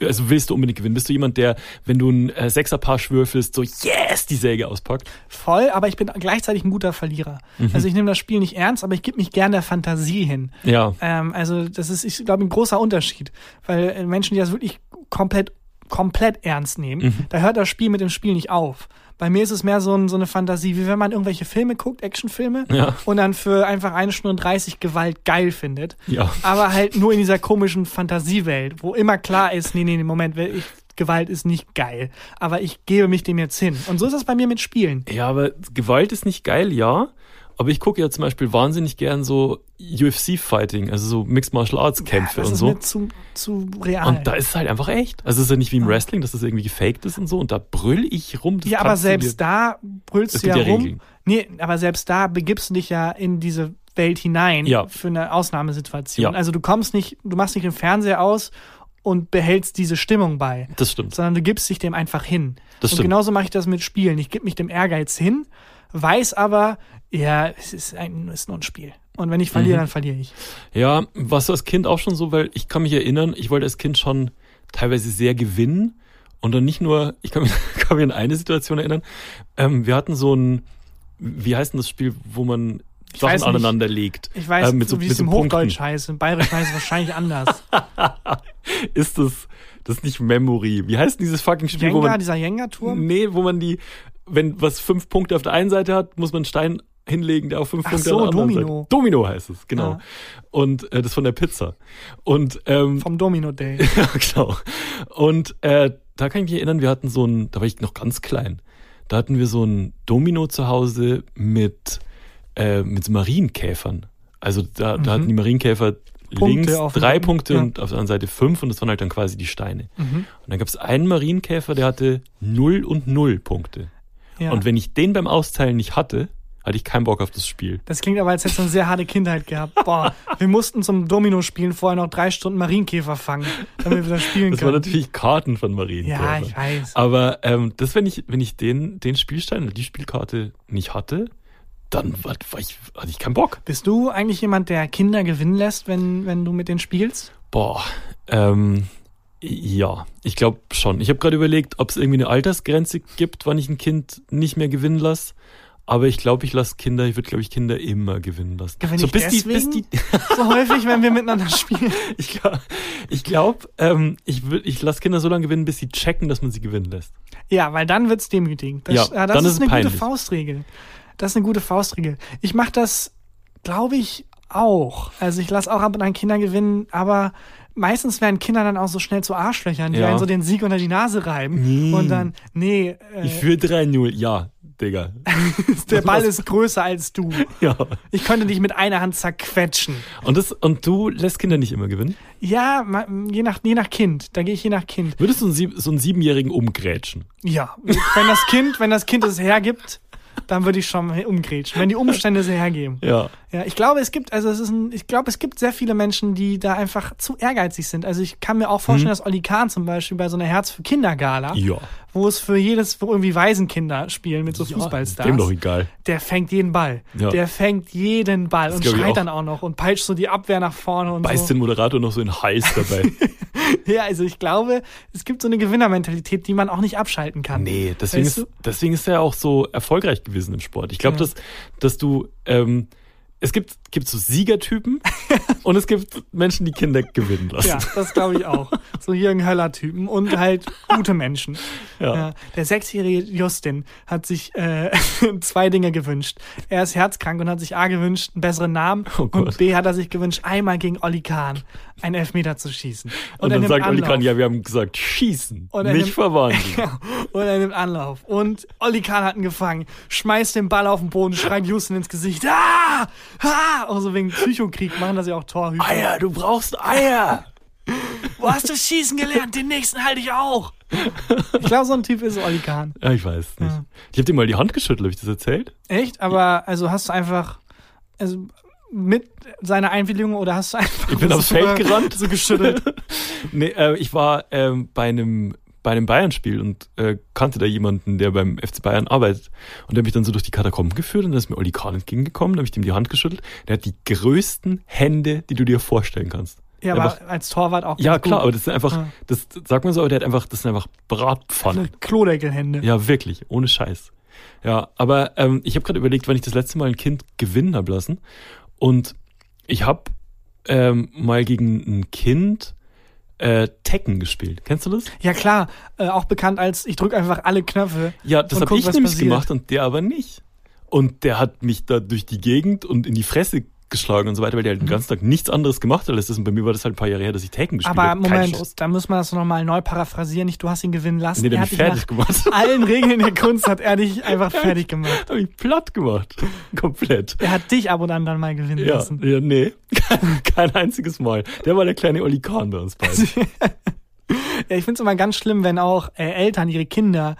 also willst du unbedingt gewinnen? Bist du jemand, der, wenn du ein äh, Sechserpasch würfelst, so yes, die Säge auspackt? Voll, aber ich bin gleichzeitig ein guter Verlierer. Mhm. Also ich nehme das Spiel nicht ernst, aber ich gebe mich gern der Fantasie hin. Ja. Ähm, also das ist, ich glaube, ein großer Unterschied. Weil äh, Menschen, die das wirklich komplett komplett ernst nehmen, Mhm. da hört das Spiel mit dem Spiel nicht auf. Bei mir ist es mehr so, ein, so eine Fantasie, wie wenn man irgendwelche Filme guckt, Actionfilme, Ja. und dann für einfach eine Stunde 30 Gewalt geil findet. Ja. Aber halt nur in dieser komischen Fantasiewelt, wo immer klar ist, nee, nee, nee, Moment, ich, Gewalt ist nicht geil. Aber ich gebe mich dem jetzt hin. Und so ist das bei mir mit Spielen. Ja, aber Gewalt ist nicht geil, ja. Aber ich gucke ja zum Beispiel wahnsinnig gern so UFC-Fighting, also so Mixed Martial Arts Kämpfe das und ist so. mir zu, zu real. Und da ist es halt einfach echt. Also es ist ja nicht wie im Wrestling, dass das irgendwie gefaked ist und so. Und da brüll ich rum. Das ja, aber selbst da brüllst du ja ja rum. Regeln. Nee, aber selbst da begibst du dich ja in diese Welt hinein Ja. für eine Ausnahmesituation. Ja. Also du kommst nicht, du machst nicht den Fernseher aus und behältst diese Stimmung bei, Das stimmt. sondern du gibst dich dem einfach hin. Das und stimmt. genauso mache ich das mit Spielen. Ich gebe mich dem Ehrgeiz hin, weiß aber, ja, es ist, ein, es ist nur ein Spiel. Und wenn ich verliere, Mhm. dann verliere ich. Ja, was als Kind auch schon so, weil ich kann mich erinnern, ich wollte als Kind schon teilweise sehr gewinnen. Und dann nicht nur, ich kann mich, [LAUGHS] kann mich an eine Situation erinnern. Ähm, wir hatten so ein, wie heißt denn das Spiel, wo man Ich Sachen aneinander legt? Ich weiß, Ähm, mit so, wie mit es so im Punkten. Hochdeutsch heißt. Im Bayerisch heißt es wahrscheinlich anders. [LAUGHS] Ist das, das ist nicht Memory. Wie heißt denn dieses fucking Spiel, wo Jenga, man, dieser Jenga-Turm? nee, wo man die, wenn was fünf Punkte auf der einen Seite hat, muss man einen Stein hinlegen, der auf fünf Ach Punkte so, Domino. Seite. Domino heißt es, genau. Ja. Und äh, das von der Pizza. Und ähm, Vom Domino Day. [LAUGHS] Ja, genau. Und äh, da kann ich mich erinnern, wir hatten so ein, da war ich noch ganz klein, da hatten wir so ein Domino zu Hause mit, äh, mit Marienkäfern. Also da, da hatten die Marienkäfer Mhm. Punkte links drei Punkte ja. und auf der anderen Seite fünf und das waren halt dann quasi die Steine. Mhm. Und dann gab es einen Marienkäfer, der hatte null und null Punkte. Ja. Und wenn ich den beim Austeilen nicht hatte, hatte ich keinen Bock auf das Spiel. Das klingt aber, als hättest du eine sehr harte Kindheit gehabt. Boah, [LAUGHS] wir mussten zum Domino-Spielen vorher noch drei Stunden Marienkäfer fangen, damit wir das spielen Das waren können. natürlich Karten von Marienkäfern. Ja, ich weiß. Aber ähm, das, wenn ich, wenn ich den, den Spielstein oder die Spielkarte nicht hatte, dann war, war ich, hatte ich keinen Bock. Bist du eigentlich jemand, der Kinder gewinnen lässt, wenn, wenn du mit denen spielst? Boah, ähm, ja, ich glaube schon. Ich habe gerade überlegt, ob es irgendwie eine Altersgrenze gibt, wann ich ein Kind nicht mehr gewinnen lasse. Aber ich glaube, ich lasse Kinder, ich würde, glaube ich, Kinder immer gewinnen lassen. Gewinne so ich bis die, bis die, So häufig, wenn wir miteinander [LAUGHS] spielen. ich glaube, ich, glaub, ähm, ich, will, ich lasse Kinder so lange gewinnen, bis sie checken, dass man sie gewinnen lässt. Ja, weil dann wird's demütigend. Das, Ja, ja, das dann ist, ist eine peinlich. gute Faustregel. Das ist eine gute Faustregel. Ich mache das, glaube ich, auch. Also ich lasse auch ab und an Kinder gewinnen, aber meistens werden Kinder dann auch so schnell zu Arschlöchern, die Ja. einen so den Sieg unter die Nase reiben. Nee. Und dann, nee, äh, Ich führe 3-0, ja, Digga. [LAUGHS] der Ball ist größer als du. [LAUGHS] ja. Ich könnte dich mit einer Hand zerquetschen. Und, das, und du lässt Kinder nicht immer gewinnen? Ja, je nach, je nach Kind. Da gehe ich je nach Kind. Würdest du einen, Sieb- so einen Siebenjährigen umgrätschen? Ja, wenn das Kind, wenn das Kind es hergibt, dann würde ich schon umgrätschen, wenn die Umstände es hergeben. Ja. Ja, ich glaube, es gibt, also es ist ein, ich glaube, es gibt sehr viele Menschen, die da einfach zu ehrgeizig sind. Also ich kann mir auch vorstellen, dass Olli Kahn zum Beispiel bei so einer Herz für Kinder Gala, Ja. wo es für jedes, wo irgendwie Waisenkinder spielen mit so Fußballstars. Dem doch egal. Der fängt jeden Ball. Ja. Der fängt jeden Ball und glaub ich schreit auch. dann auch noch und peitscht so die Abwehr nach vorne und Beißt so. den Moderator noch so in Hals dabei. [LAUGHS] Ja, also ich glaube, es gibt so eine Gewinnermentalität, die man auch nicht abschalten kann. nee, deswegen Weißt ist, deswegen ist er auch so erfolgreich gewesen im Sport. Ich glaube, dass, dass du, ähm, es gibt, gibt so Siegertypen [LAUGHS] und es gibt Menschen, die Kinder gewinnen lassen. Ja, das glaube ich auch. So Jürgen Höller-Typen und halt gute Menschen. Ja. Ja. Der sechsjährige Justin hat sich äh, [LAUGHS] zwei Dinge gewünscht. Er ist herzkrank und hat sich A gewünscht, einen besseren Namen Oh und B hat er sich gewünscht, einmal gegen Olli Kahn einen Elfmeter zu schießen. Und, er dann sagt Olli Anlauf. Kahn, ja, wir haben gesagt, schießen, Und nicht nimmt- verwandeln. [LAUGHS] und er nimmt Anlauf. Und Olli Kahn hat ihn gefangen, schmeißt den Ball auf den Boden, schreit Justin ins Gesicht. Ah! Ah! Auch so wegen Psychokrieg machen das ja auch Torhüter. Eier, du brauchst Eier. Wo hast du schießen gelernt? Den nächsten halte ich auch. Ich glaube, so ein Typ ist Olli Kahn. Ja, ich weiß nicht. Ja. Ich habe dir mal die Hand geschüttelt, habe ich das erzählt? Echt? Aber also hast du einfach also mit seiner Einwilligung oder hast du einfach Ich bin [LAUGHS] aufs so, Feld gerannt. so geschüttelt? [LAUGHS] Nee, äh, ich war ähm, bei einem bei einem Bayern-Spiel und äh, kannte da jemanden, der beim FC Bayern arbeitet. Und der hat mich dann so durch die Katakomben geführt und dann ist mir Olli Kahn entgegengekommen, da habe ich dem die Hand geschüttelt. Der hat die größten Hände, die du dir vorstellen kannst. Ja, Einfach- aber als Torwart auch. Ja, klar, aber gut. das sind einfach, Ja. das sagt man so, aber der hat einfach, das sind einfach Bratpfannen. Klodeckelhände. Ja, wirklich, ohne Scheiß. Ja, aber ähm, ich habe gerade überlegt, wann ich das letzte Mal ein Kind gewinnen habe lassen. Und ich habe ähm, mal gegen ein Kind äh, Tekken gespielt. Kennst du das? Ja klar, äh, auch bekannt als ich drücke einfach alle Knöpfe. Ja, das habe ich nämlich passiert. gemacht und der aber nicht. Und der hat mich da durch die Gegend und in die Fresse geschlagen und so weiter, weil der halt den ganzen Tag nichts anderes gemacht hat als das. Und bei mir war das halt ein paar Jahre her, dass ich Tekken gespielt Aber habe. Keine Moment, da muss man das nochmal neu paraphrasieren. Nicht du hast ihn gewinnen lassen. Nee, der er hat mich fertig nach gemacht. [LAUGHS] allen Regeln der Kunst hat er dich einfach [LAUGHS] fertig gemacht. Hab ich platt gemacht. [LAUGHS] Komplett. Er hat dich ab und an dann mal gewinnen Ja, lassen. ja, nee. Kein, kein einziges Mal. Der war der kleine Oli Kahn bei uns beiden. Ja, ich finde es immer ganz schlimm, wenn auch äh, Eltern ihre Kinder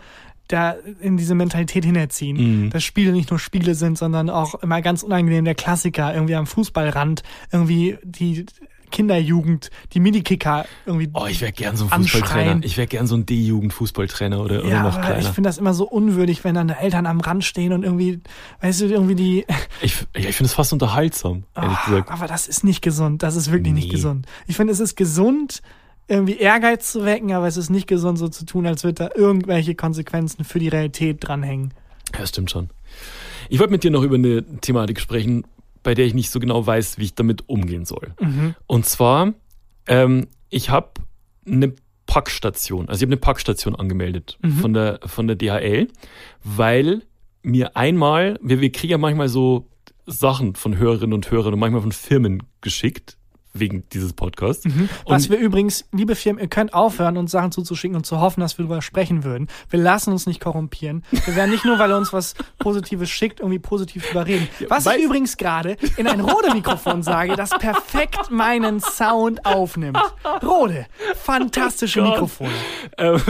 da in diese Mentalität hinerziehen. Mhm. Dass Spiele nicht nur Spiele sind, sondern auch immer ganz unangenehm der Klassiker, irgendwie am Fußballrand, irgendwie die Kinderjugend, die Minikicker irgendwie. Oh, ich wäre gern so ein Anschreien. Fußballtrainer. Ich wäre gern so ein D-Jugend-Fußballtrainer oder, oder ja, noch aber ich kleiner. finde das immer so unwürdig, wenn dann da Eltern am Rand stehen und irgendwie, weißt du, irgendwie die. Ich, ja, ich finde es fast unterhaltsam, ehrlich Ah, gesagt. aber das ist nicht gesund. Das ist wirklich nicht Nee. gesund. Ich finde, es ist gesund, irgendwie Ehrgeiz zu wecken, aber es ist nicht gesund, so zu tun, als würde da irgendwelche Konsequenzen für die Realität dranhängen. Ja, stimmt schon. Ich wollte mit dir noch über eine Thematik sprechen, bei der ich nicht so genau weiß, wie ich damit umgehen soll. Mhm. Und zwar, ähm, ich habe eine Packstation, also ich habe eine Packstation angemeldet Mhm. von, der, von der DHL, weil mir einmal, wir, wir kriegen ja manchmal so Sachen von Hörerinnen und Hörern und manchmal von Firmen geschickt, wegen dieses Podcasts. Was Und- wir übrigens, liebe Firmen, ihr könnt aufhören, uns Sachen zuzuschicken und zu hoffen, dass wir darüber sprechen würden. Wir lassen uns nicht korrumpieren. Wir werden nicht nur, weil er uns was Positives schickt, irgendwie positiv drüber reden. Was ich weißt- übrigens gerade in ein Rode-Mikrofon sage, das perfekt meinen Sound aufnimmt. Rode, fantastische Gott. Mikrofone. Ähm,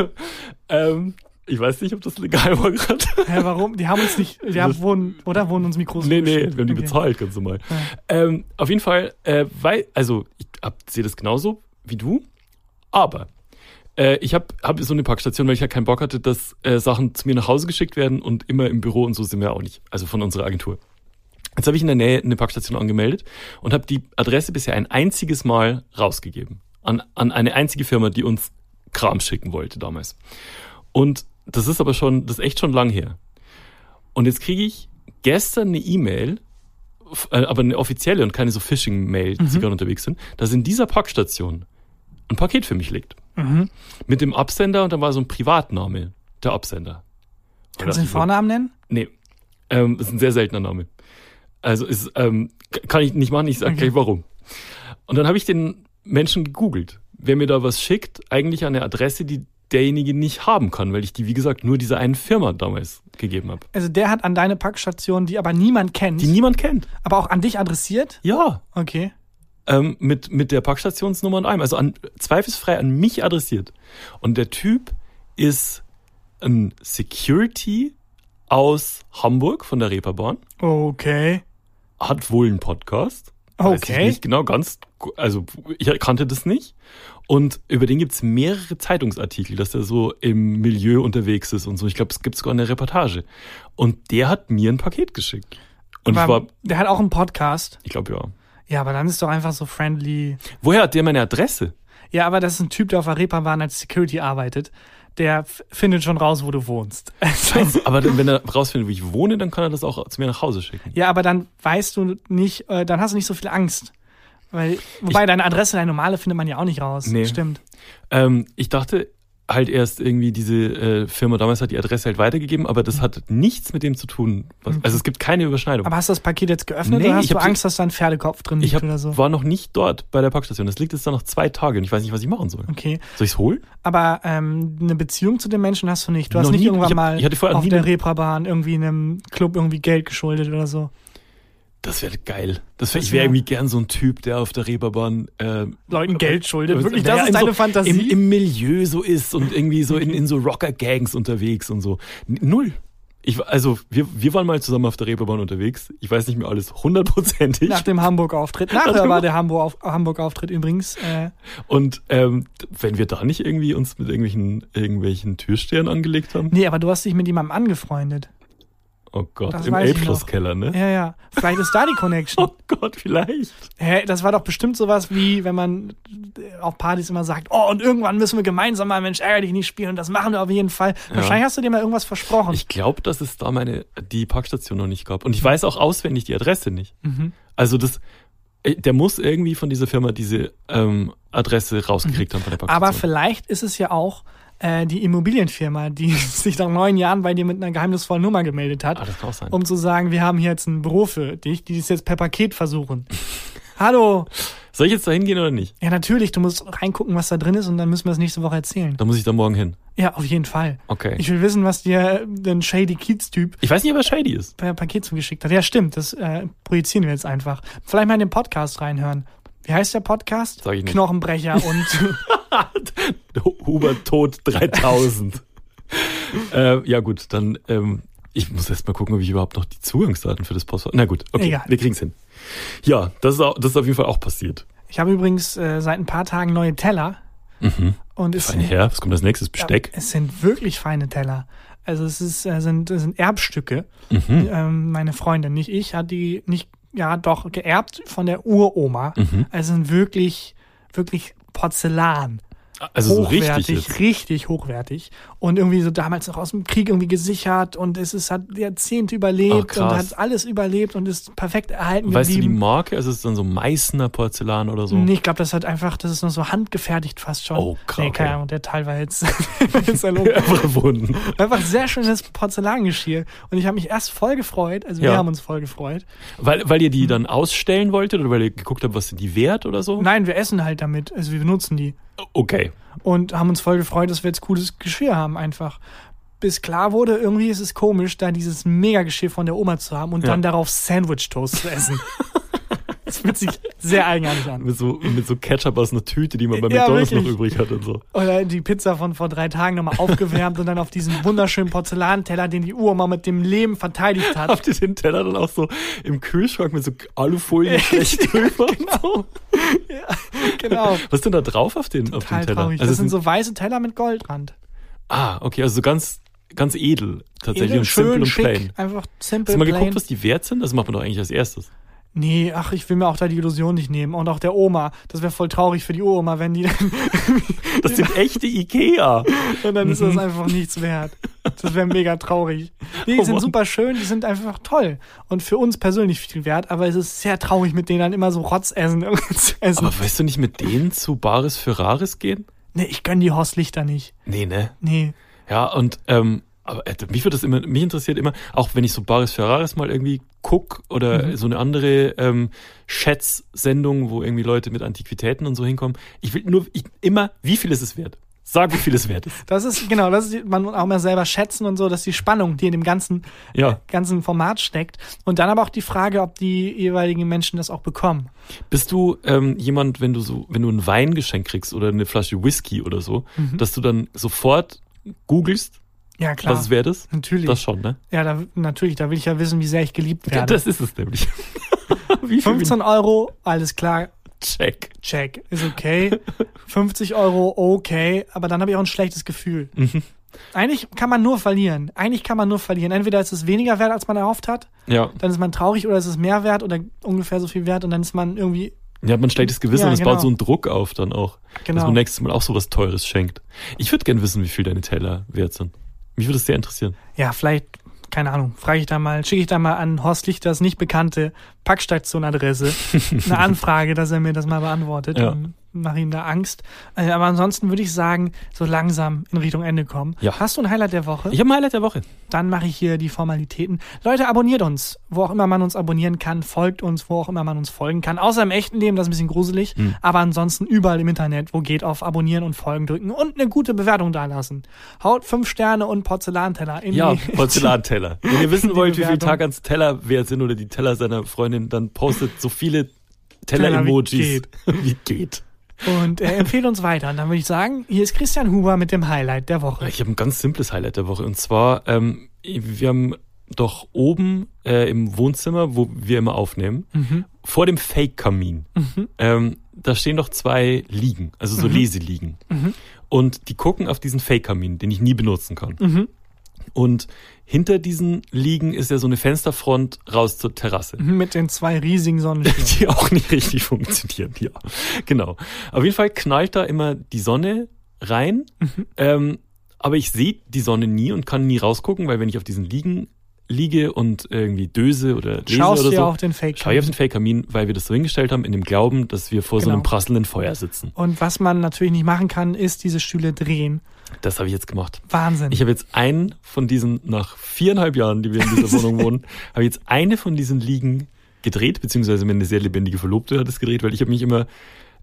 ähm, ich weiß nicht, ob das legal war gerade. Hä, warum? Die haben uns nicht, die haben, wohnen, oder wohnen uns Mikros Nee, nee, wir haben die Okay. bezahlt, ganz normal. Ähm, auf jeden Fall, äh, weil, also ich sehe das genauso wie du, aber äh, ich habe hab so eine Packstation, weil ich ja keinen Bock hatte, dass äh, Sachen zu mir nach Hause geschickt werden und immer im Büro und so sind wir auch nicht, also von unserer Agentur. Jetzt habe ich in der Nähe eine Packstation angemeldet und habe die Adresse bisher ein einziges Mal rausgegeben an, an eine einzige Firma, die uns Kram schicken wollte damals. Und das ist aber schon, das ist echt schon lang her. Und jetzt kriege ich gestern eine E-Mail, äh, aber eine offizielle und keine so Phishing-Mail, die gerade unterwegs sind, dass in dieser Packstation ein Paket für mich liegt. Mhm. Mit dem Absender und da war so ein Privatname, der Absender. Kannst du den Vornamen nennen? Nee, ähm, das ist ein sehr seltener Name. Also ist, ähm, kann ich nicht machen, ich sage Okay. gleich warum. Und dann habe ich den Menschen gegoogelt, wer mir da was schickt, eigentlich an eine Adresse, die derjenige nicht haben kann, weil ich die, wie gesagt, nur dieser einen Firma damals gegeben habe. Also der hat an deine Packstation, die aber niemand kennt, Die niemand kennt. aber auch an dich adressiert? Ja, Okay. ähm, mit, mit der Packstationsnummer und allem. Also an, zweifelsfrei an mich adressiert. Und der Typ ist ein Security aus Hamburg von der Reeperbahn. Okay. Hat wohl einen Podcast. Weiß Okay. ich nicht genau, ganz, also ich kannte das nicht. Und über den gibt's mehrere Zeitungsartikel, dass er so im Milieu unterwegs ist und so. Ich glaube, es gibt sogar eine Reportage. Und der hat mir ein Paket geschickt. Und ich Aber war, der hat auch einen Podcast. ich glaube ja. Ja, aber dann ist doch einfach so friendly. Woher hat der meine Adresse? Ja, aber das ist ein Typ, der auf der Reeperbahn als Security arbeitet. Der findet schon raus, wo du wohnst. [LAUGHS] Also, Aber wenn er rausfindet, wo ich wohne, dann kann er das auch zu mir nach Hause schicken. ja, aber dann weißt du nicht, äh, dann hast du nicht so viel Angst. Weil, wobei deine Adresse, deine normale, findet man ja auch nicht raus. Nee. Stimmt. Ähm, ich dachte halt erst irgendwie, diese äh, Firma damals hat die Adresse halt weitergegeben, aber das hat nichts mit dem zu tun. Was, also es gibt keine Überschneidung. Aber hast du das Paket jetzt geöffnet Nee, oder hast ich du hab so- Angst, dass da ein Pferdekopf drin liegt ich hab, oder so? war noch nicht dort bei der Packstation. Das liegt jetzt da noch zwei Tage und ich weiß nicht, was ich machen soll. Okay. Soll ich's holen? Aber ähm, eine Beziehung zu den Menschen hast du nicht. Du hast Noch nicht nie. irgendwann Ich hab- mal ich auf der Reeperbahn irgendwie in einem Club irgendwie Geld geschuldet oder so. Das wäre geil. Das wär, ich wäre wär- irgendwie gern so ein Typ, der auf der Reeperbahn äh, Leuten Geld schuldet. Wirklich, das ist in deine so, Fantasie. Im, Im Milieu so ist und irgendwie so in, in so Rocker-Gangs unterwegs und so. Null. Ich, also, wir, wir waren mal zusammen auf der Reeperbahn unterwegs. Ich weiß nicht mehr alles hundertprozentig. Nach dem Hamburg-Auftritt. Nachher war der Hamburg- Hamburg-Auftritt übrigens. Äh, Und ähm, wenn wir da nicht irgendwie uns mit irgendwelchen, irgendwelchen Türstehern angelegt haben. nee, aber du hast dich mit jemandem angefreundet. Oh Gott, Das im. Elbschlosskeller, ne? Ja, ja. Vielleicht ist da die [LAUGHS] Connection. Oh Gott, vielleicht. Hä, das war doch bestimmt sowas wie, wenn man äh, auf Partys immer sagt, oh, und irgendwann müssen wir gemeinsam mal Mensch, ärger dich nicht spielen und das machen wir auf jeden Fall. Wahrscheinlich hast du dir mal irgendwas versprochen. Ich glaube, dass es da meine die Parkstation noch nicht gab. Und ich weiß auch auswendig die Adresse nicht. Mhm. Also das Äh, Der muss irgendwie von dieser Firma diese ähm, Adresse rausgekriegt haben von der Parkstation. Aber vielleicht ist es ja auch äh, die Immobilienfirma, die [LAUGHS] sich nach neun Jahren bei dir mit einer geheimnisvollen Nummer gemeldet hat, Ah, das kann auch sein. um zu sagen, wir haben hier jetzt ein Büro für dich, die es jetzt per Paket versuchen. [LAUGHS] Hallo. Soll ich jetzt da hingehen oder nicht? Ja, natürlich, du musst reingucken, was da drin ist und dann müssen wir es nächste Woche erzählen. Da muss ich da morgen hin. Ja, auf jeden Fall. Okay. Ich will wissen, was dir den Shady Kiez-Typ Ich weiß nicht, ob er shady ist. per Paket zugeschickt hat. Ja, stimmt, das äh, projizieren wir jetzt einfach. Vielleicht mal in den Podcast reinhören. Wie heißt der Podcast? Sag ich nicht. Knochenbrecher und [LAUGHS] Huber Tod 3000. [LAUGHS] äh, ja gut, dann ähm, ich muss erst mal gucken, ob ich überhaupt noch die Zugangsdaten für das Postfach. Na gut, okay, Egal. wir kriegen's hin. Ja, das ist, auch, das ist auf jeden Fall auch passiert. ich habe übrigens äh, seit ein paar Tagen neue Teller. Mhm. Und es Fein her, was kommt als nächstes? Besteck? Ja, es sind wirklich feine Teller. Also es ist, äh, sind, es sind Erbstücke. Mhm. Ähm, meine Freundin, nicht ich, hat die nicht, ja doch, geerbt von der Uroma. Mhm. Also sind wirklich, wirklich Porzellan. Also so richtig hochwertig, richtig hochwertig. Und irgendwie so damals noch aus dem Krieg irgendwie gesichert und es ist, hat Jahrzehnte Ach, überlebt krass. und hat alles überlebt und ist perfekt erhalten Weißt du die geblieben. Marke? Also ist es dann so Meißner Porzellan oder so? Nee, ich glaube, das hat einfach, das ist noch so handgefertigt fast schon. Oh, krass, Nee, keine. Ahnung, der Teil war jetzt, [LAUGHS] [LAUGHS] jetzt. Einfach erfunden. Einfach sehr schönes Porzellangeschirr. Und ich habe mich erst voll gefreut, also wir Ja. haben uns voll gefreut. Weil, weil ihr die dann ausstellen wolltet oder weil ihr geguckt habt, was sind die wert oder so? Nein, wir essen halt damit, also wir benutzen die. Okay. Und haben uns voll gefreut, dass wir jetzt cooles Geschirr haben einfach. Bis klar wurde, irgendwie ist es komisch, da dieses Mega-Geschirr von der Oma zu haben und Ja. dann darauf Sandwich-Toast zu essen. [LAUGHS] das fühlt sich sehr eigenartig an. Mit so, mit so Ketchup aus einer Tüte, die man bei Ja, McDonalds noch wirklich. übrig hat und so. Oder die Pizza von vor drei Tagen nochmal aufgewärmt und dann auf diesen wunderschönen Porzellanteller, den die Uroma mit dem Leben verteidigt hat. Habt ihr den Teller dann auch so im Kühlschrank mit so Alufolie schlecht [LAUGHS] drüber? genau. ja, genau. Was ist denn da drauf auf den, auf Total den Teller? traurig. Also das sind so weiße Teller mit Goldrand. ah, okay, also so ganz, ganz edel tatsächlich Edel, und simple schön, und schick, plain. einfach Hast simple, du mal plain. geguckt, was die wert sind? Das macht man doch eigentlich als erstes. Nee, ach, ich will mir auch da die Illusion nicht nehmen. Und auch der Oma. Das wäre voll traurig für die Uroma, wenn die dann, [LAUGHS] Das sind echte Ikea. und dann ist das einfach nichts wert. Das wäre mega traurig. Nee, die Oh sind super schön, die sind einfach toll. Und für uns persönlich viel wert, aber es ist sehr traurig, mit denen dann immer so Rotz essen. [LAUGHS] zu essen. Aber weißt du nicht mit denen zu Bares für Rares gehen? nee, ich gönn die Horst Lichter nicht. Nee, ne? Nee. Ja, und ähm, aber äh, mich wird das immer, mich interessiert immer, auch wenn ich so Bares Ferraris mal irgendwie guck oder Mhm. so eine andere ähm, Schätz-Sendung, wo irgendwie Leute mit Antiquitäten und so hinkommen. Ich will nur ich, immer, wie viel ist es wert? Sag, wie viel es wert ist. Das ist, genau, das ist, man muss auch mal selber schätzen und so, dass die Spannung, die in dem ganzen, Ja. ganzen Format steckt. Und dann aber auch die Frage, ob die jeweiligen Menschen das auch bekommen. Bist du ähm, jemand, wenn du so, wenn du ein Weingeschenk kriegst oder eine Flasche Whisky oder so, dass du dann sofort googelst, Ja, klar. was es wert ist? Natürlich. Das schon, ne? Ja, da, natürlich, da will ich ja wissen, wie sehr ich geliebt Ja, werde. das ist es nämlich. [LAUGHS] wie viel 15 Euro, alles klar, Check. check, ist okay. [LAUGHS] 50 Euro, okay, aber dann habe ich auch ein schlechtes Gefühl. Mhm. Eigentlich kann man nur verlieren. Eigentlich kann man nur verlieren. Entweder ist es weniger wert, als man erhofft hat, Ja. dann ist man traurig, oder ist es mehr wert oder ungefähr so viel wert und dann ist man irgendwie, Ja, hat man ein schlechtes Gewissen Ja, und es genau. baut so einen Druck auf dann auch. Dass genau. man nächstes Mal auch so was Teures schenkt. Ich würde gern wissen, wie viel deine Teller wert sind. Mich würde es sehr interessieren. Ja, vielleicht, keine Ahnung, frage ich da mal, schicke ich da mal an Horst Lichters nicht bekannte Packstation-Adresse [LAUGHS] eine Anfrage, dass er mir das mal beantwortet Ja. und mache ihm da Angst. Äh, Aber ansonsten würde ich sagen, so langsam in Richtung Ende kommen. Ja. Hast du ein Highlight der Woche? Ich habe ein Highlight der Woche. Dann mache ich hier die Formalitäten. Leute, abonniert uns, wo auch immer man uns abonnieren kann, folgt uns, wo auch immer man uns folgen kann. Außer im echten Leben, das ist ein bisschen gruselig, Hm. aber ansonsten überall im Internet, wo geht, auf Abonnieren und Folgen drücken und eine gute Bewertung dalassen. Haut fünf Sterne und Porzellanteller in Ja, die [LAUGHS] Porzellanteller. Wenn ihr wissen wollt, wie viel Bewertung. Tagans Teller wert sind oder die Teller seiner Freundin, dann postet so viele Teller, wie Teller-Emojis. [LAUGHS] Wie geht. Und äh, empfehle uns weiter. Und dann würde ich sagen, hier ist Christian Huber mit dem Highlight der Woche. Ich habe ein ganz simples Highlight der Woche. Und zwar, ähm, wir haben doch oben äh, im Wohnzimmer, wo wir immer aufnehmen, Mhm. vor dem Fake-Kamin, ähm, da stehen doch zwei Liegen, also so Leseliegen. Mhm. Und die gucken auf diesen Fake-Kamin, den ich nie benutzen kann. Und hinter diesen Liegen ist ja so eine Fensterfront raus zur Terrasse. [LAUGHS] Mit den zwei riesigen Sonnensternen. Die auch nicht richtig funktionieren, ja. Genau. Auf jeden Fall knallt da immer die Sonne rein. Mhm. Ähm, aber ich sehe die Sonne nie und kann nie rausgucken, weil wenn ich auf diesen Liegen liege und irgendwie döse oder lese Schaust oder so, auf den Fake. schaue ich auf den Fake-Kamin, weil wir das so hingestellt haben, in dem Glauben, dass wir vor so Genau. einem prasselnden Feuer sitzen. Und was man natürlich nicht machen kann, ist diese Stühle drehen. Das habe ich jetzt gemacht. Wahnsinn. Ich habe jetzt einen von diesen, nach viereinhalb Jahren, die wir in dieser Wohnung wohnen, [LAUGHS] habe ich jetzt eine von diesen Liegen gedreht, beziehungsweise meine sehr lebendige Verlobte hat es gedreht, weil ich habe mich immer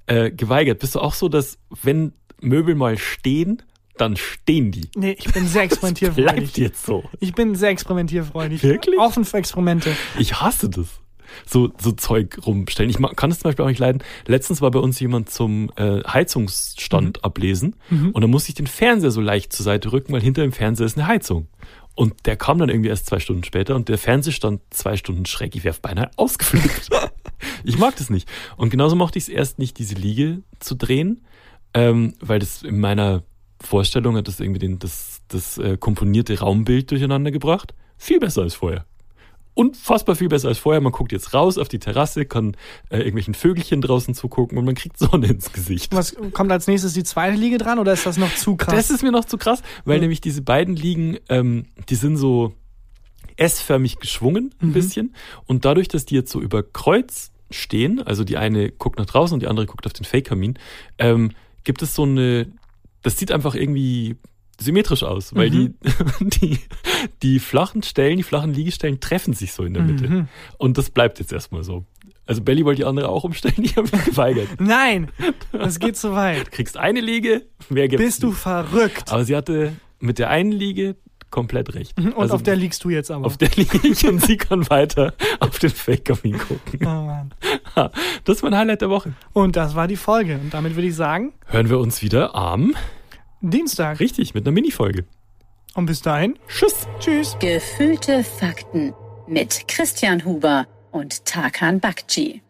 äh, geweigert. Bist du auch so, dass wenn Möbel mal stehen, dann stehen die? nee, ich bin sehr [LAUGHS] Bleibt experimentierfreudig. jetzt so. Ich bin sehr experimentierfreudig. Wirklich? Offen für Experimente. Ich hasse das. So, so Zeug rumstellen. Ich kann es zum Beispiel auch nicht leiden. Letztens war bei uns jemand zum äh, Heizungsstand ablesen und dann musste ich den Fernseher so leicht zur Seite rücken, weil hinter dem Fernseher ist eine Heizung. Und der kam dann irgendwie erst zwei Stunden später und der Fernseher stand zwei Stunden schräg. Ich wäre beinahe ausgeflippt. [LAUGHS] ich mag das nicht. Und genauso mochte ich es erst nicht, diese Liege zu drehen, ähm, weil das in meiner Vorstellung hat das irgendwie den, das, das äh, komponierte Raumbild durcheinander gebracht. Viel besser als vorher unfassbar viel besser als vorher. Man guckt jetzt raus auf die Terrasse, kann äh, irgendwelchen Vögelchen draußen zugucken und man kriegt [LAUGHS] Sonne ins Gesicht. Was kommt als nächstes die zweite Liege dran oder ist das noch zu krass? Das ist mir noch zu krass, weil Ja. nämlich diese beiden Liegen, ähm, die sind so S-förmig geschwungen ein Mhm. bisschen und dadurch, dass die jetzt so über Kreuz stehen, also die eine guckt nach draußen und die andere guckt auf den Fake-Kamin, ähm, gibt es so eine, das sieht einfach irgendwie symmetrisch aus, weil Mhm. die, [LAUGHS] die, die flachen Stellen, die flachen Liegestellen treffen sich so in der Mitte. Mhm. Und das bleibt jetzt erstmal so. Also Belly wollte die andere auch umstellen, [LAUGHS] ich habe mich geweigert. Nein, das geht zu weit. Du kriegst eine Liege, mehr gibt's Bist du nicht. verrückt? Aber sie hatte mit der einen Liege komplett recht. Und Also auf der liegst du jetzt aber. auf der liege ich und sie kann weiter auf den Fake-Kamin gucken. oh Mann. Das ist mein Highlight der Woche. Und das war die Folge. Und damit würde ich sagen, Hören wir uns wieder am, Dienstag. richtig, mit einer Mini-Folge. Und bis dahin, Tschüss. tschüss. Gefühlte Fakten mit Christian Huber und Tarkan Bakci.